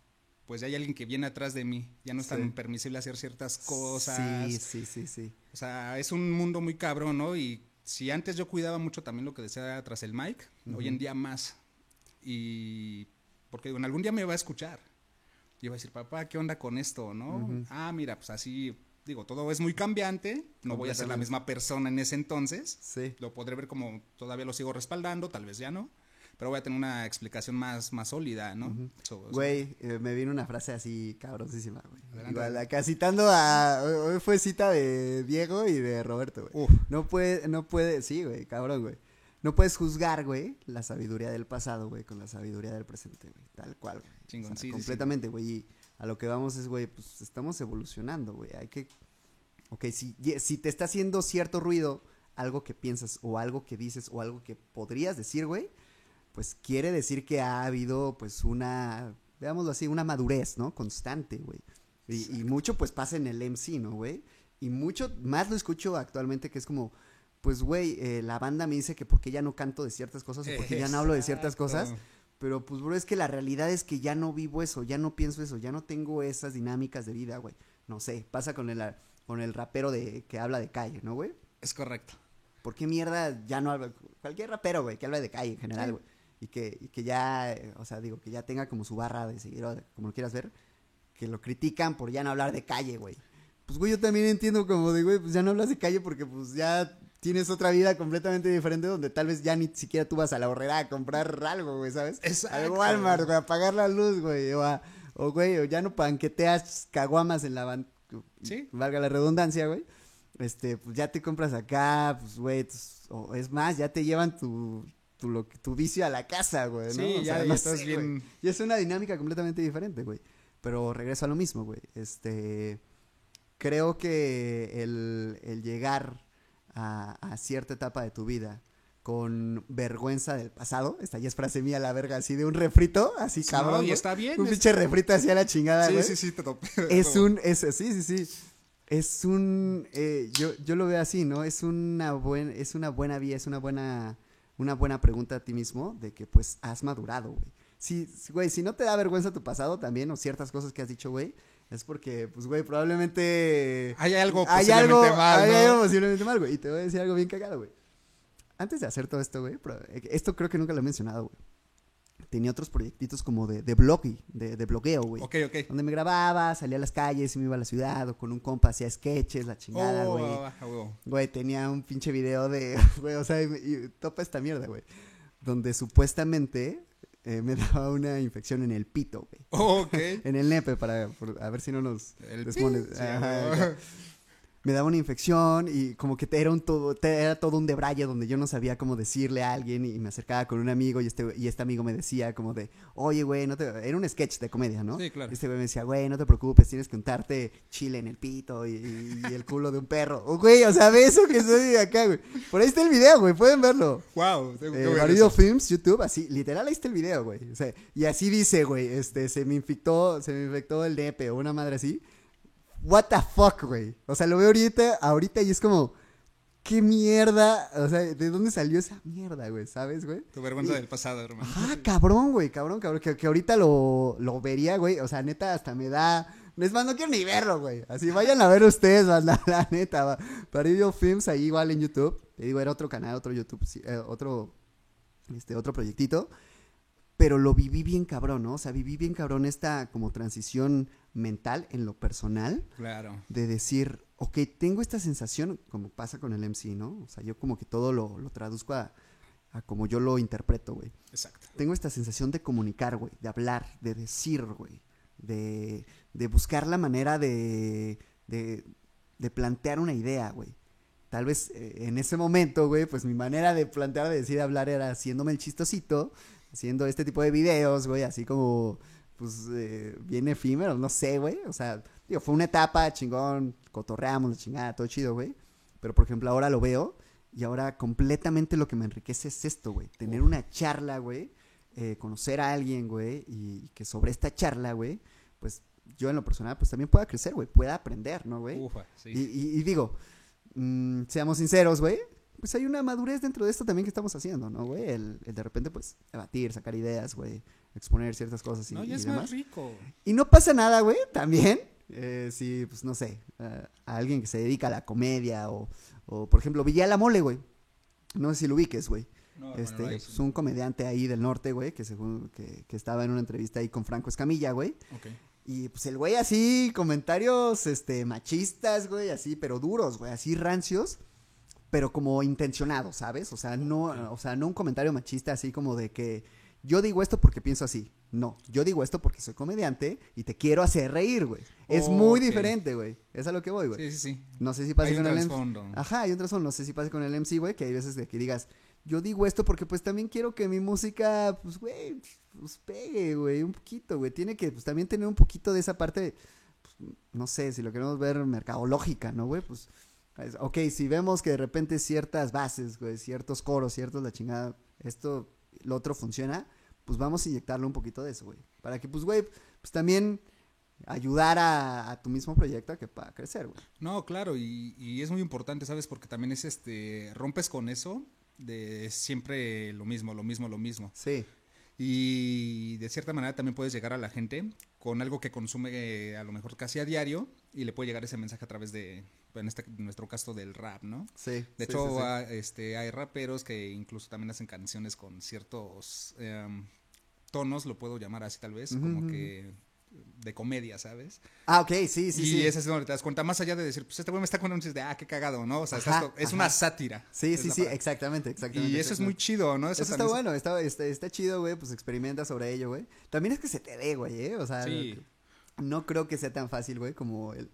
pues ya hay alguien que viene atrás de mí, ya no es Sí. tan permisible hacer ciertas cosas. Sí, sí, sí, sí. O sea, es un mundo muy cabrón, ¿no? Y si antes yo cuidaba mucho también lo que decía tras el mic, hoy en día más. Y porque en algún día me va a escuchar. Y va a decir, papá, ¿qué onda con esto, no? Ujú. Ah, mira, pues así, digo, todo es muy cambiante, no voy a ser la misma persona en ese entonces. Sí. Lo podré ver como todavía lo sigo respaldando, tal vez ya no. Pero voy a tener una explicación más, más sólida, ¿no? So- so- Güey, eh, me vino una frase así cabrosísima, güey. Adelante. Igual, acá citando a. Hoy fue cita de Diego y de Roberto, güey. Uf, No puede, no puede, sí, güey, cabrón, güey. No puedes juzgar, güey, la sabiduría del pasado, güey, con la sabiduría del presente, güey. Tal cual, güey. Chingón, O sea, sí, completamente, güey. Y a lo que vamos es, güey, pues estamos evolucionando, güey. Hay que. Ok, si te está haciendo cierto ruido, algo que piensas, o algo que dices, o algo que podrías decir, güey, pues quiere decir que ha habido, pues, una. Veámoslo así, una madurez, ¿no? Constante, güey. Y, y mucho, pues, pasa en el MC, ¿no, güey? Y mucho más lo escucho actualmente, que es como. Pues, güey, eh, la banda me dice que porque ya no canto de ciertas cosas o porque ya no hablo de ciertas cosas. Exacto. Pero pues, bro, es que la realidad es que ya no vivo eso, ya no pienso eso, ya no tengo esas dinámicas de vida, güey. no sé, pasa con el, con el rapero de que habla de calle, ¿no, güey? Es correcto. ¿Por qué mierda ya no habla? Cualquier rapero, güey, que habla de calle en general, güey. Y que, y que ya, eh, o sea, digo, que ya tenga como su barra de seguidor, como lo quieras ver, que lo critican por ya no hablar de calle, güey. Pues, güey, yo también entiendo como de, güey, pues ya no hablas de calle porque pues ya tienes otra vida completamente diferente donde tal vez ya ni siquiera tú vas a la horrera a comprar algo, güey, ¿sabes? Exacto. Al Walmart, güey, a pagar la luz, güey, o, a, o, güey, o ya no panqueteas caguamas en la van... Sí. Valga la redundancia, güey. Este, pues ya te compras acá, pues, güey, o es más, ya te llevan tu, tu, lo, tu vicio a la casa, güey, ¿no? Sí, O ya, sea, ya no estás bien. güey. Y es una dinámica completamente diferente, güey. Pero regreso a lo mismo, güey. Este, creo que el, el llegar a, a cierta etapa de tu vida con vergüenza del pasado, esta ya es frase mía la verga, así de un refrito, así Sí, cabrón. no, y güey. está bien. Un es- pinche refrito así a la chingada, Sí, sí, sí, te topé. Es un, es, sí, sí, sí. Es un, eh, yo, yo lo veo así, ¿no? Es una buen, es una buena vía, es una buena, una buena pregunta a ti mismo de que pues has madurado, güey. Si, güey, si no te da vergüenza tu pasado también o ciertas cosas que has dicho, güey, es porque, pues, güey, probablemente Hay algo hay posiblemente algo, mal, hay ¿no? algo posiblemente mal, güey. Y te voy a decir algo bien cagado, güey. Antes de hacer todo esto, güey, eh, esto creo que nunca lo he mencionado, güey. Tenía otros proyectitos como de, de blogging, de, de blogueo, güey. Ok, ok. Donde me grababa, salía a las calles y me iba a la ciudad, o con un compa hacía sketches, la chingada, Oh, güey. huevo. Güey, tenía un pinche video de, güey, o sea, y, y topa esta mierda, güey. Donde supuestamente eh, me daba una infección en el pito, güey. Oh, ok. En el nepe, para, por- a ver si no nos El desmone- pi, sí, ajá. Me daba una infección y como que era, un todo, era todo un debraye donde yo no sabía cómo decirle a alguien y me acercaba con un amigo y este, y este amigo me decía como de, oye, güey, no te... Era un sketch de comedia, ¿no? Sí, claro. Y este güey me decía, güey, no te preocupes, tienes que untarte chile en el pito y, y- y el culo de un perro. Oh, güey, o sea, ve eso que estoy acá, güey. Por ahí está el video, güey, pueden verlo. Wow. tengo que Eh, Marido. Films, YouTube, así, literal ahí está el video, güey. O sea, y así dice, güey, este, se me infectó, se me infectó el nepe o una madre así. What the fuck, güey. O sea, lo veo ahorita, ahorita y es como, ¿qué mierda? O sea, ¿de dónde salió esa mierda, güey? ¿Sabes, güey? Tu vergüenza Y- del pasado, hermano. Ah, cabrón, güey, cabrón, cabrón. Que, que ahorita lo, lo vería, güey. O sea, neta, hasta me da. Es más, no quiero ni verlo, güey. Así vayan a ver ustedes, banda, la neta. va. Paridio Films, ahí igual en YouTube. Te digo, era otro canal, otro YouTube, sí, eh, otro, este, otro proyectito. Pero lo viví bien cabrón, ¿no? O sea, viví bien cabrón esta como transición mental en lo personal Claro. de decir, ok, tengo esta sensación, como pasa con el MC, ¿no? O sea, yo como que todo lo, lo traduzco a, a como yo lo interpreto, güey. Exacto. Tengo esta sensación de comunicar, güey, de hablar, de decir, güey, de, de buscar la manera de, de, de plantear una idea, güey. Tal vez eh, en ese momento, güey, pues mi manera de plantear, de decir, de hablar era haciéndome el chistosito, haciendo este tipo de videos, güey, así como, pues, eh, bien efímero, no sé, güey. O sea, digo, fue una etapa chingón, cotorreamos, la chingada, todo chido, güey. Pero, por ejemplo, ahora lo veo y ahora completamente lo que me enriquece es esto, güey. Tener una charla, güey, eh, conocer a alguien, güey, y que sobre esta charla, güey, pues yo en lo personal, pues también pueda crecer, güey, pueda aprender, ¿no, güey? Ufa, sí. Y, y- y digo, mm, seamos sinceros, güey, pues hay una madurez dentro de esto también que estamos haciendo, ¿no, güey? El, el de repente, pues, debatir, sacar ideas, güey, exponer ciertas cosas y, no, y es demás. más rico. Y no pasa nada, güey, también. eh, si, pues no sé, eh, a alguien que se dedica a la comedia o, o por ejemplo, Villala Mole, güey. No sé si lo ubiques, güey. No, este, no hay- pues, un comediante ahí del norte, güey, que según que, que estaba en una entrevista ahí con Franco Escamilla, güey. Ok. Y pues el güey así, comentarios, este, machistas, güey, así, pero duros, güey, así rancios, pero como intencionados, ¿sabes? O sea, no, o sea, no un comentario machista así como de que yo digo esto porque pienso así. No, yo digo esto porque soy comediante y te quiero hacer reír, güey. Es muy diferente, güey. Es a lo que voy, güey. Sí, sí, sí. No sé si pasa con el MC. Ajá, hay un trasfondo. No sé si pasa con el MC, güey, que hay veces de que digas, yo digo esto porque pues también quiero que mi música, pues, güey, pues pegue, güey, un poquito, güey. Tiene que, pues, también tener un poquito de esa parte, pues, no sé, si lo queremos ver mercadológica, ¿no, güey? Pues, es- ok, si vemos que de repente ciertas bases, güey, ciertos coros, ciertos la chingada, esto, lo otro funciona, pues vamos a inyectarle un poquito de eso, güey. Para que, pues, güey, pues también ayudar a, a tu mismo proyecto a que pueda crecer, güey. No, claro, y, y es muy importante, ¿sabes? Porque también es este, rompes con eso de siempre lo mismo, lo mismo, lo mismo. Sí. Y de cierta manera también puedes llegar a la gente con algo que consume eh, a lo mejor casi a diario y le puede llegar ese mensaje a través de, en, este, en nuestro caso, del rap, ¿no? Sí. De hecho, sí, sí. ha- este, hay raperos que incluso también hacen canciones con ciertos em, tonos, lo puedo llamar así tal vez, como que de comedia, ¿sabes? Ah, ok, sí, sí, y sí. ese es donde te das cuenta, más allá de decir, pues este güey me está contando un chiste, ah, qué cagado, ¿no? O sea, Ajá, estás co- es ajá. una sátira. Sí, sí, sí, exactamente, exactamente. Y eso es muy chido, ¿no? Eso está bueno, está, está, está chido, güey, pues experimenta sobre ello, güey. También es que se te dé, güey, ¿eh? O sea, Sí. no creo que sea tan fácil, güey, como el...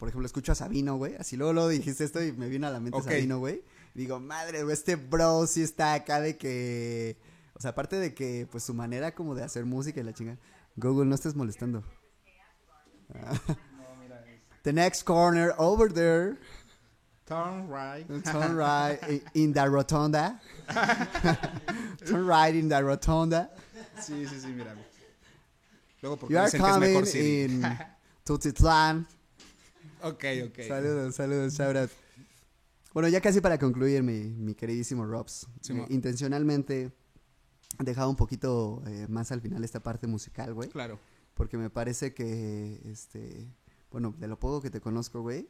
Por ejemplo, escucho a Sabino, güey, así luego, luego dijiste esto y me vino a la mente Ok. Sabino, güey. Digo, madre, güey, este bro sí está acá de que... O sea, aparte de que, pues, su manera como de hacer música y la chinga. Google, no estés molestando. The next corner over there. Turn right. Turn right in the rotonda. Turn right in the rotonda. Sí, sí, sí, mira. Luego porque You are dicen que es coming mejor in Tutitlán. Ok, ok. Saludos, saludos, shout out. Bueno, ya casi para concluir, mi, mi queridísimo Robs. Sí, eh, intencionalmente he dejado un poquito eh, más al final esta parte musical, güey. Claro. Porque me parece que, este, bueno, de lo poco que te conozco, güey,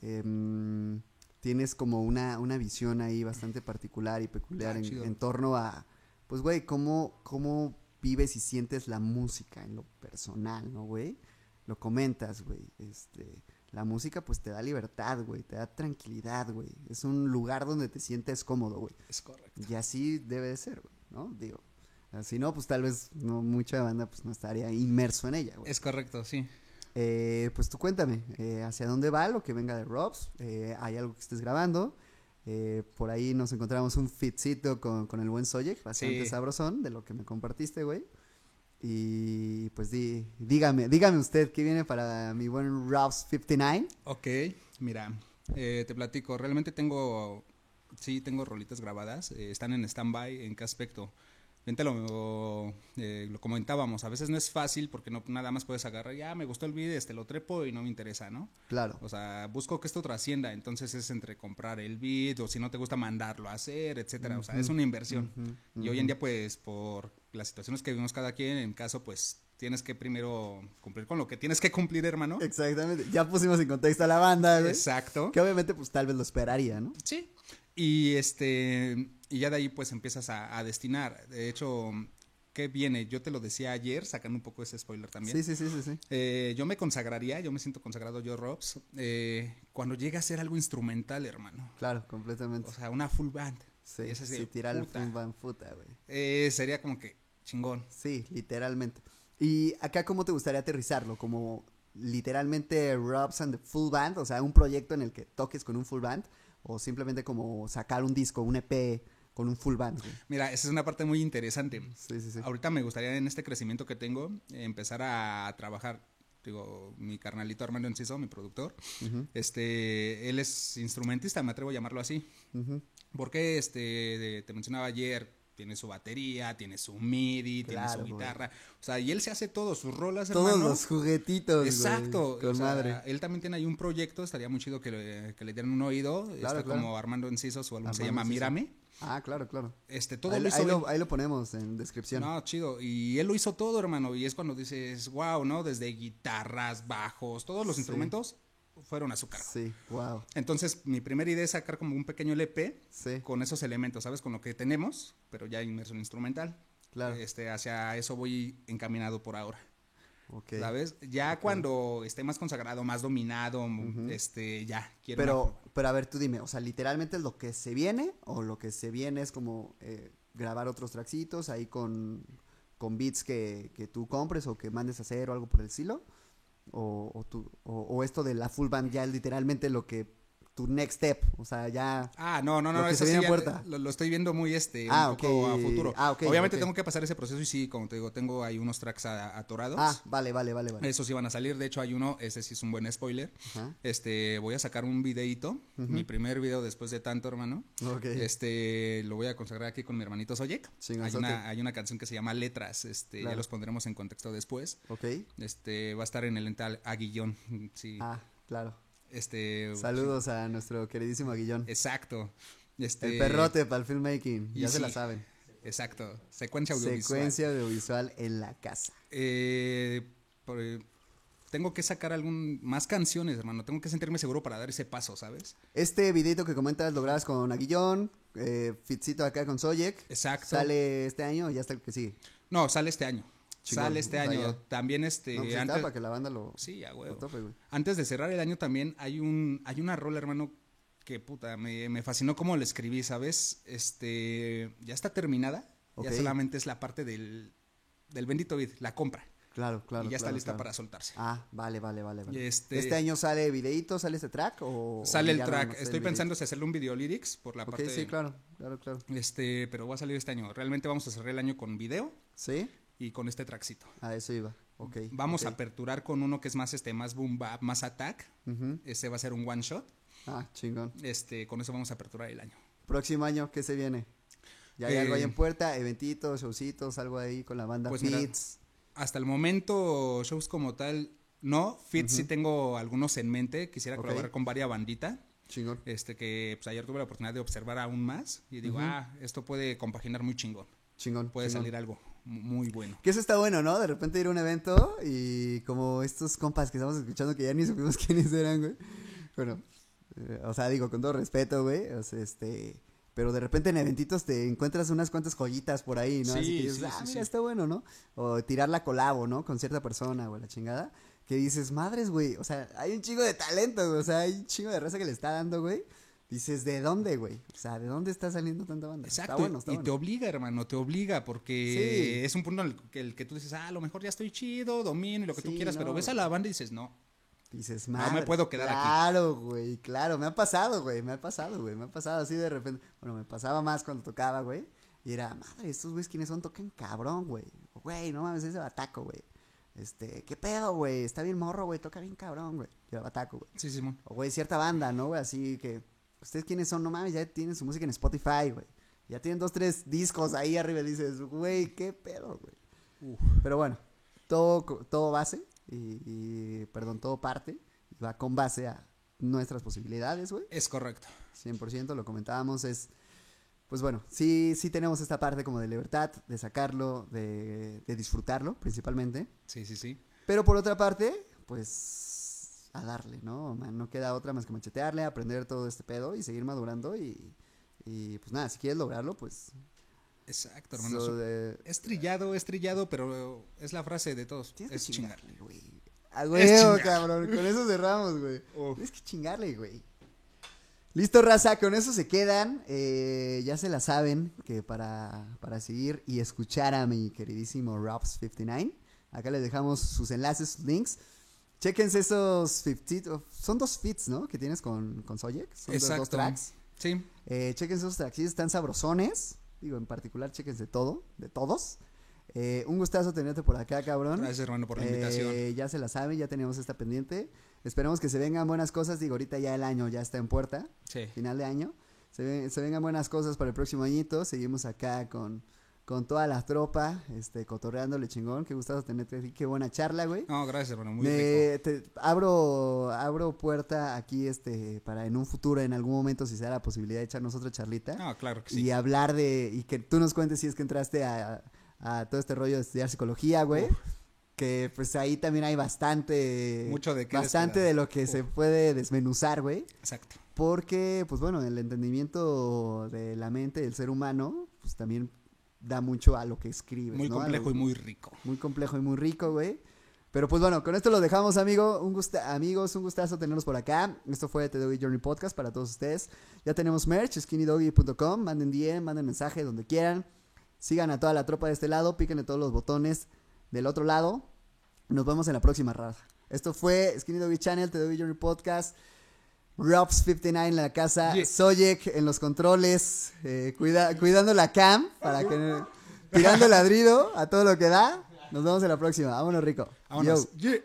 em, tienes como una, una visión ahí bastante particular y peculiar Ah, en, en torno a, pues, güey, cómo, cómo vives y sientes la música en lo personal, ¿no, güey? Lo comentas, güey, este, la música pues te da libertad, güey, te da tranquilidad, güey, es un lugar donde te sientes cómodo, güey. Es correcto. Y así debe de ser, güey, ¿no? Digo, si no, pues tal vez no mucha banda pues no estaría inmerso en ella, güey. Es correcto, sí. Eh, pues tú cuéntame, eh, ¿hacia dónde va lo que venga de Robs? Eh, ¿Hay algo que estés grabando? Eh, por ahí nos encontramos un fitcito con, con el buen Soyek, bastante Sí. sabrosón de lo que me compartiste, güey. Y pues di, dígame, dígame usted qué viene para mi buen Robs 59. Ok, mira, eh, te platico. Realmente tengo, sí, tengo rolitas grabadas. eh, están en stand-by. ¿En qué aspecto? Bien te lo, eh, lo comentábamos. A veces no es fácil porque no nada más puedes agarrar, ya me gustó el video, este lo trepo y no me interesa, ¿no? Claro. O sea, busco que esto trascienda. Entonces es entre comprar el beat o si no te gusta mandarlo a hacer, etcétera. O sea, es una inversión. Ujú, Y hoy en día, pues, por las situaciones que vivimos cada quien, en caso, pues, tienes que primero cumplir con lo que tienes que cumplir, hermano. Exactamente. Ya pusimos en contexto a la banda, güey. Exacto. Que obviamente pues tal vez lo esperaría, ¿no? Sí. Y este, y ya de ahí pues empiezas a, a destinar. De hecho, ¿qué viene? Yo te lo decía ayer, sacando un poco ese spoiler también. Sí, sí, sí, sí, sí. Eh, yo me consagraría, yo me siento consagrado yo, Robs, eh, cuando llega a ser algo instrumental, hermano. Claro, completamente. O sea, una full band. Sí, ese sí, sí, tirar el puta. fun van futa, güey. Eh, sería como que chingón. Sí, literalmente. Y acá, ¿cómo te gustaría aterrizarlo? Como literalmente Robs and the Full Band, o sea, un proyecto en el que toques con un full band, o simplemente como sacar un disco, un EP con un full band. güey? Mira, esa es una parte muy interesante. Sí, sí, sí. Ahorita me gustaría en este crecimiento que tengo eh, empezar a trabajar. Digo, mi carnalito Armando Enciso, mi productor, este, él es instrumentista, me atrevo a llamarlo así. Porque este, te mencionaba ayer, tiene su batería, tiene su MIDI, Claro, tiene su guitarra. O sea, y él se hace todo, sus rolas, Todos hermano. los juguetitos, Exacto. Con o sea, madre. Él también tiene ahí un proyecto, estaría muy chido que le, que le dieran un oído. Claro, Está claro. como Armando Enciso, su álbum se llama Enciso. Mírame. Ah, claro, claro. Este, todo ahí, lo hizo ahí lo, ahí lo ponemos en descripción. No, chido. Y él lo hizo todo, hermano. Y es cuando dices, wow, ¿no? Desde guitarras, bajos, todos los Sí. instrumentos fueron a su cargo. Sí, wow. Entonces, mi primera idea es sacar como un pequeño LP Sí, con esos elementos, ¿sabes? Con lo que tenemos, pero ya inmerso en instrumental. claro. Este, hacia eso voy encaminado por ahora. ok. ¿Sabes? Ya cuando esté más consagrado, más dominado, este, ya quiero Pero, una- pero a ver, tú dime, o sea, literalmente es lo que se viene o lo que se viene es como eh, grabar otros tracksitos ahí con, con beats que, que tú compres o que mandes a hacer o algo por el estilo? O, o, tú, o, o esto de la full band ya literalmente lo que tu next step, o sea, ya... Ah, no, no, Lo no, que eso sí a puerta. Lo, lo estoy viendo muy este Ah, un poco a futuro. Ah, ok, Obviamente tengo que pasar ese proceso y sí, como te digo, tengo ahí unos tracks a- atorados. Ah, vale, vale, vale, vale. Esos sí van a salir, de hecho hay uno, ese sí es un buen spoiler. Ajá. Este, voy a sacar un videito, mi primer video después de tanto, hermano. Este, lo voy a consagrar aquí con mi hermanito Soyek. Hay una, hay una canción que se llama Letras, este, Claro. ya los pondremos en contexto después. Ok. Este, va a estar en el ental Aguillón, sí. Ah, claro. Este, Saludos a nuestro queridísimo Aguillón. Exacto. Este, El perrote para el filmmaking, ya se la saben. Exacto, secuencia audiovisual. Secuencia audiovisual en la casa. Eh, por- eh, tengo que sacar algún más canciones, hermano. Tengo que sentirme seguro para dar ese paso, ¿sabes? Este videito que comentas lo grabas con Aguillón, eh, Fitcito acá con Soyek. Exacto. ¿Sale este año o ya está el que sigue? No, sale este año. Chingón, Sale este año. También este no, pues está antes- para que la banda lo, Sí, a lo huevo. tope, güey. Antes de cerrar el año también hay un hay una rola, hermano, que puta, me, me fascinó cómo la escribí, ¿sabes? Este, ya está terminada. Ya solamente es la parte del, del bendito vid, la compra. Claro, claro. y ya está lista claro. para soltarse. Ah, vale, vale, vale. vale. Este- este... año sale videíto, sale este track o Sale el track. Estoy el pensando si hacerle un video lyrics por la videíto? parte sí, de- claro, claro, claro. Este, pero va a salir este año. Realmente vamos a cerrar el año con video ¿Sí? Y con este trackcito. A eso iba. Ok. Vamos a aperturar con uno que es más este, más boom bap, más attack. Ese va a ser un one shot. Ah, chingón. Este, con eso vamos a aperturar el año. Próximo año, ¿qué se viene? ¿Ya hay Eh, algo ahí en puerta? ¿Eventitos, showcitos, algo ahí con la banda? Pues mira, Fits. Hasta el momento, shows como tal, no. Fit sí tengo algunos en mente. Quisiera colaborar con varias bandita. Chingón. Este, que pues ayer tuve la oportunidad de observar aún más. Y digo, ah, esto puede compaginar muy chingón. Chingón. Puede chingón. salir algo muy bueno. Que eso está bueno, ¿no? De repente ir a un evento y como estos compas que estamos escuchando que ya ni supimos quiénes eran, güey. Bueno, eh, o sea, digo, con todo respeto, güey. O sea, este. Pero de repente en eventitos te encuentras unas cuantas joyitas por ahí, ¿no? Así Sí, que dices, sí, ah, sí, mira, está bueno, ¿no? O tirar la colabo, ¿no? Con cierta persona, güey, la chingada. Que dices, madres, güey. O sea, hay un chingo de talento, güey. O sea, hay un chingo de raza que le está dando, güey. Dices, ¿de dónde, güey? O sea, ¿de dónde está saliendo tanta banda? Exacto. Está bueno, está y bueno. te obliga, hermano, te obliga porque es un punto en el que, el que tú dices, ah, a lo mejor ya estoy chido, domino y lo que tú Sí, quieras, pero ves a la banda y dices, no. Dices, No me madre. puedo quedar aquí". Claro, güey, claro. Me ha pasado, güey. Me ha pasado, güey. Me ha pasado así de repente. Bueno, me pasaba más cuando tocaba, güey. Y era, madre, estos güeyes quiénes son, tocan cabrón, güey. Güey, no mames, ese bataco, güey. Este, ¿qué pedo, güey? Está bien morro, güey. Toca bien cabrón, güey. Y era bataco, güey. Sí, Simón. O, güey, cierta banda, ¿no, güey? Así que, ¿ustedes quiénes son? No mames, ya tienen su música en Spotify, güey. Ya tienen dos, tres discos ahí arriba y dices, güey, ¿qué pedo, güey? Pero bueno, todo, todo base y, y, perdón, todo parte y va con base a nuestras posibilidades, güey. Es correcto. 100%, lo comentábamos, es, pues bueno, sí, sí tenemos esta parte como de libertad, de sacarlo, de, de disfrutarlo principalmente. Sí, sí, sí. Pero por otra parte, pues a darle, ¿no? Man, no queda otra más que machetearle, aprender todo este pedo y seguir madurando y, y pues nada, si quieres lograrlo, pues... Exacto, hermano. so So- de- Es trillado, es trillado, pero es la frase de todos. Tienes Es que chingar. chingarle, güey. A huevo, cabrón. Con eso cerramos, güey. Uf. Tienes que chingarle, güey. Listo, raza. Con eso se quedan. Eh, ya se la saben que para, para seguir y escuchar a mi queridísimo Robs59, acá les dejamos sus enlaces, sus links. Chequense esos 50, son dos fits, ¿no? Que tienes con, con Soyek. Son dos- Exacto. dos tracks. Sí. Eh, chequense esos tracks, están sabrosones. Digo, en particular, chequense todo, de todos. Eh, un gustazo tenerte por acá, cabrón. Gracias, hermano, por la Eh, invitación. ya se la saben, ya tenemos esta pendiente. Esperemos que se vengan buenas cosas. Digo, ahorita ya el año ya está en puerta, Sí. final de año. Se, se vengan buenas cosas para el próximo añito. Seguimos acá con, con toda la tropa, este, cotorreándole chingón. Qué gustazo tenerte aquí, qué buena charla, güey. No, gracias, hermano. Muy rico. Me- te- abro, abro puerta aquí, este, para en un futuro, en algún momento, si se da la posibilidad de echarnos otra charlita No, claro que sí. y hablar de, y que tú nos cuentes si es que entraste a, a todo este rollo de estudiar psicología, güey. Uf. Que pues ahí también hay bastante, Mucho de qué bastante de lo que se puede desmenuzar, güey. Exacto. Porque, pues bueno, el entendimiento de la mente del ser humano, pues también da mucho a lo que escribes, Muy ¿no? A lo- complejo y muy rico. muy complejo y muy rico, güey. Pero pues bueno, con esto lo dejamos, amigo. Un gusta amigos, un gustazo tenerlos por acá. Esto fue The Doggy Journey Podcast para todos ustedes. Ya tenemos merch, skinnydoggy.com. Manden DM, manden mensaje donde quieran. Sigan a toda la tropa de este lado, píquenle todos los botones del otro lado. Nos vemos en la próxima raza. Esto fue Skinny Doggy Channel, The Doggy Journey Podcast. Robs59 en la casa, Yeah. Soyek en los controles, eh, cuida- cuidando la cam para que tirando ladrido a todo lo que da. Nos vemos en la próxima. Vámonos, rico. Vámonos. Yo. Yeah.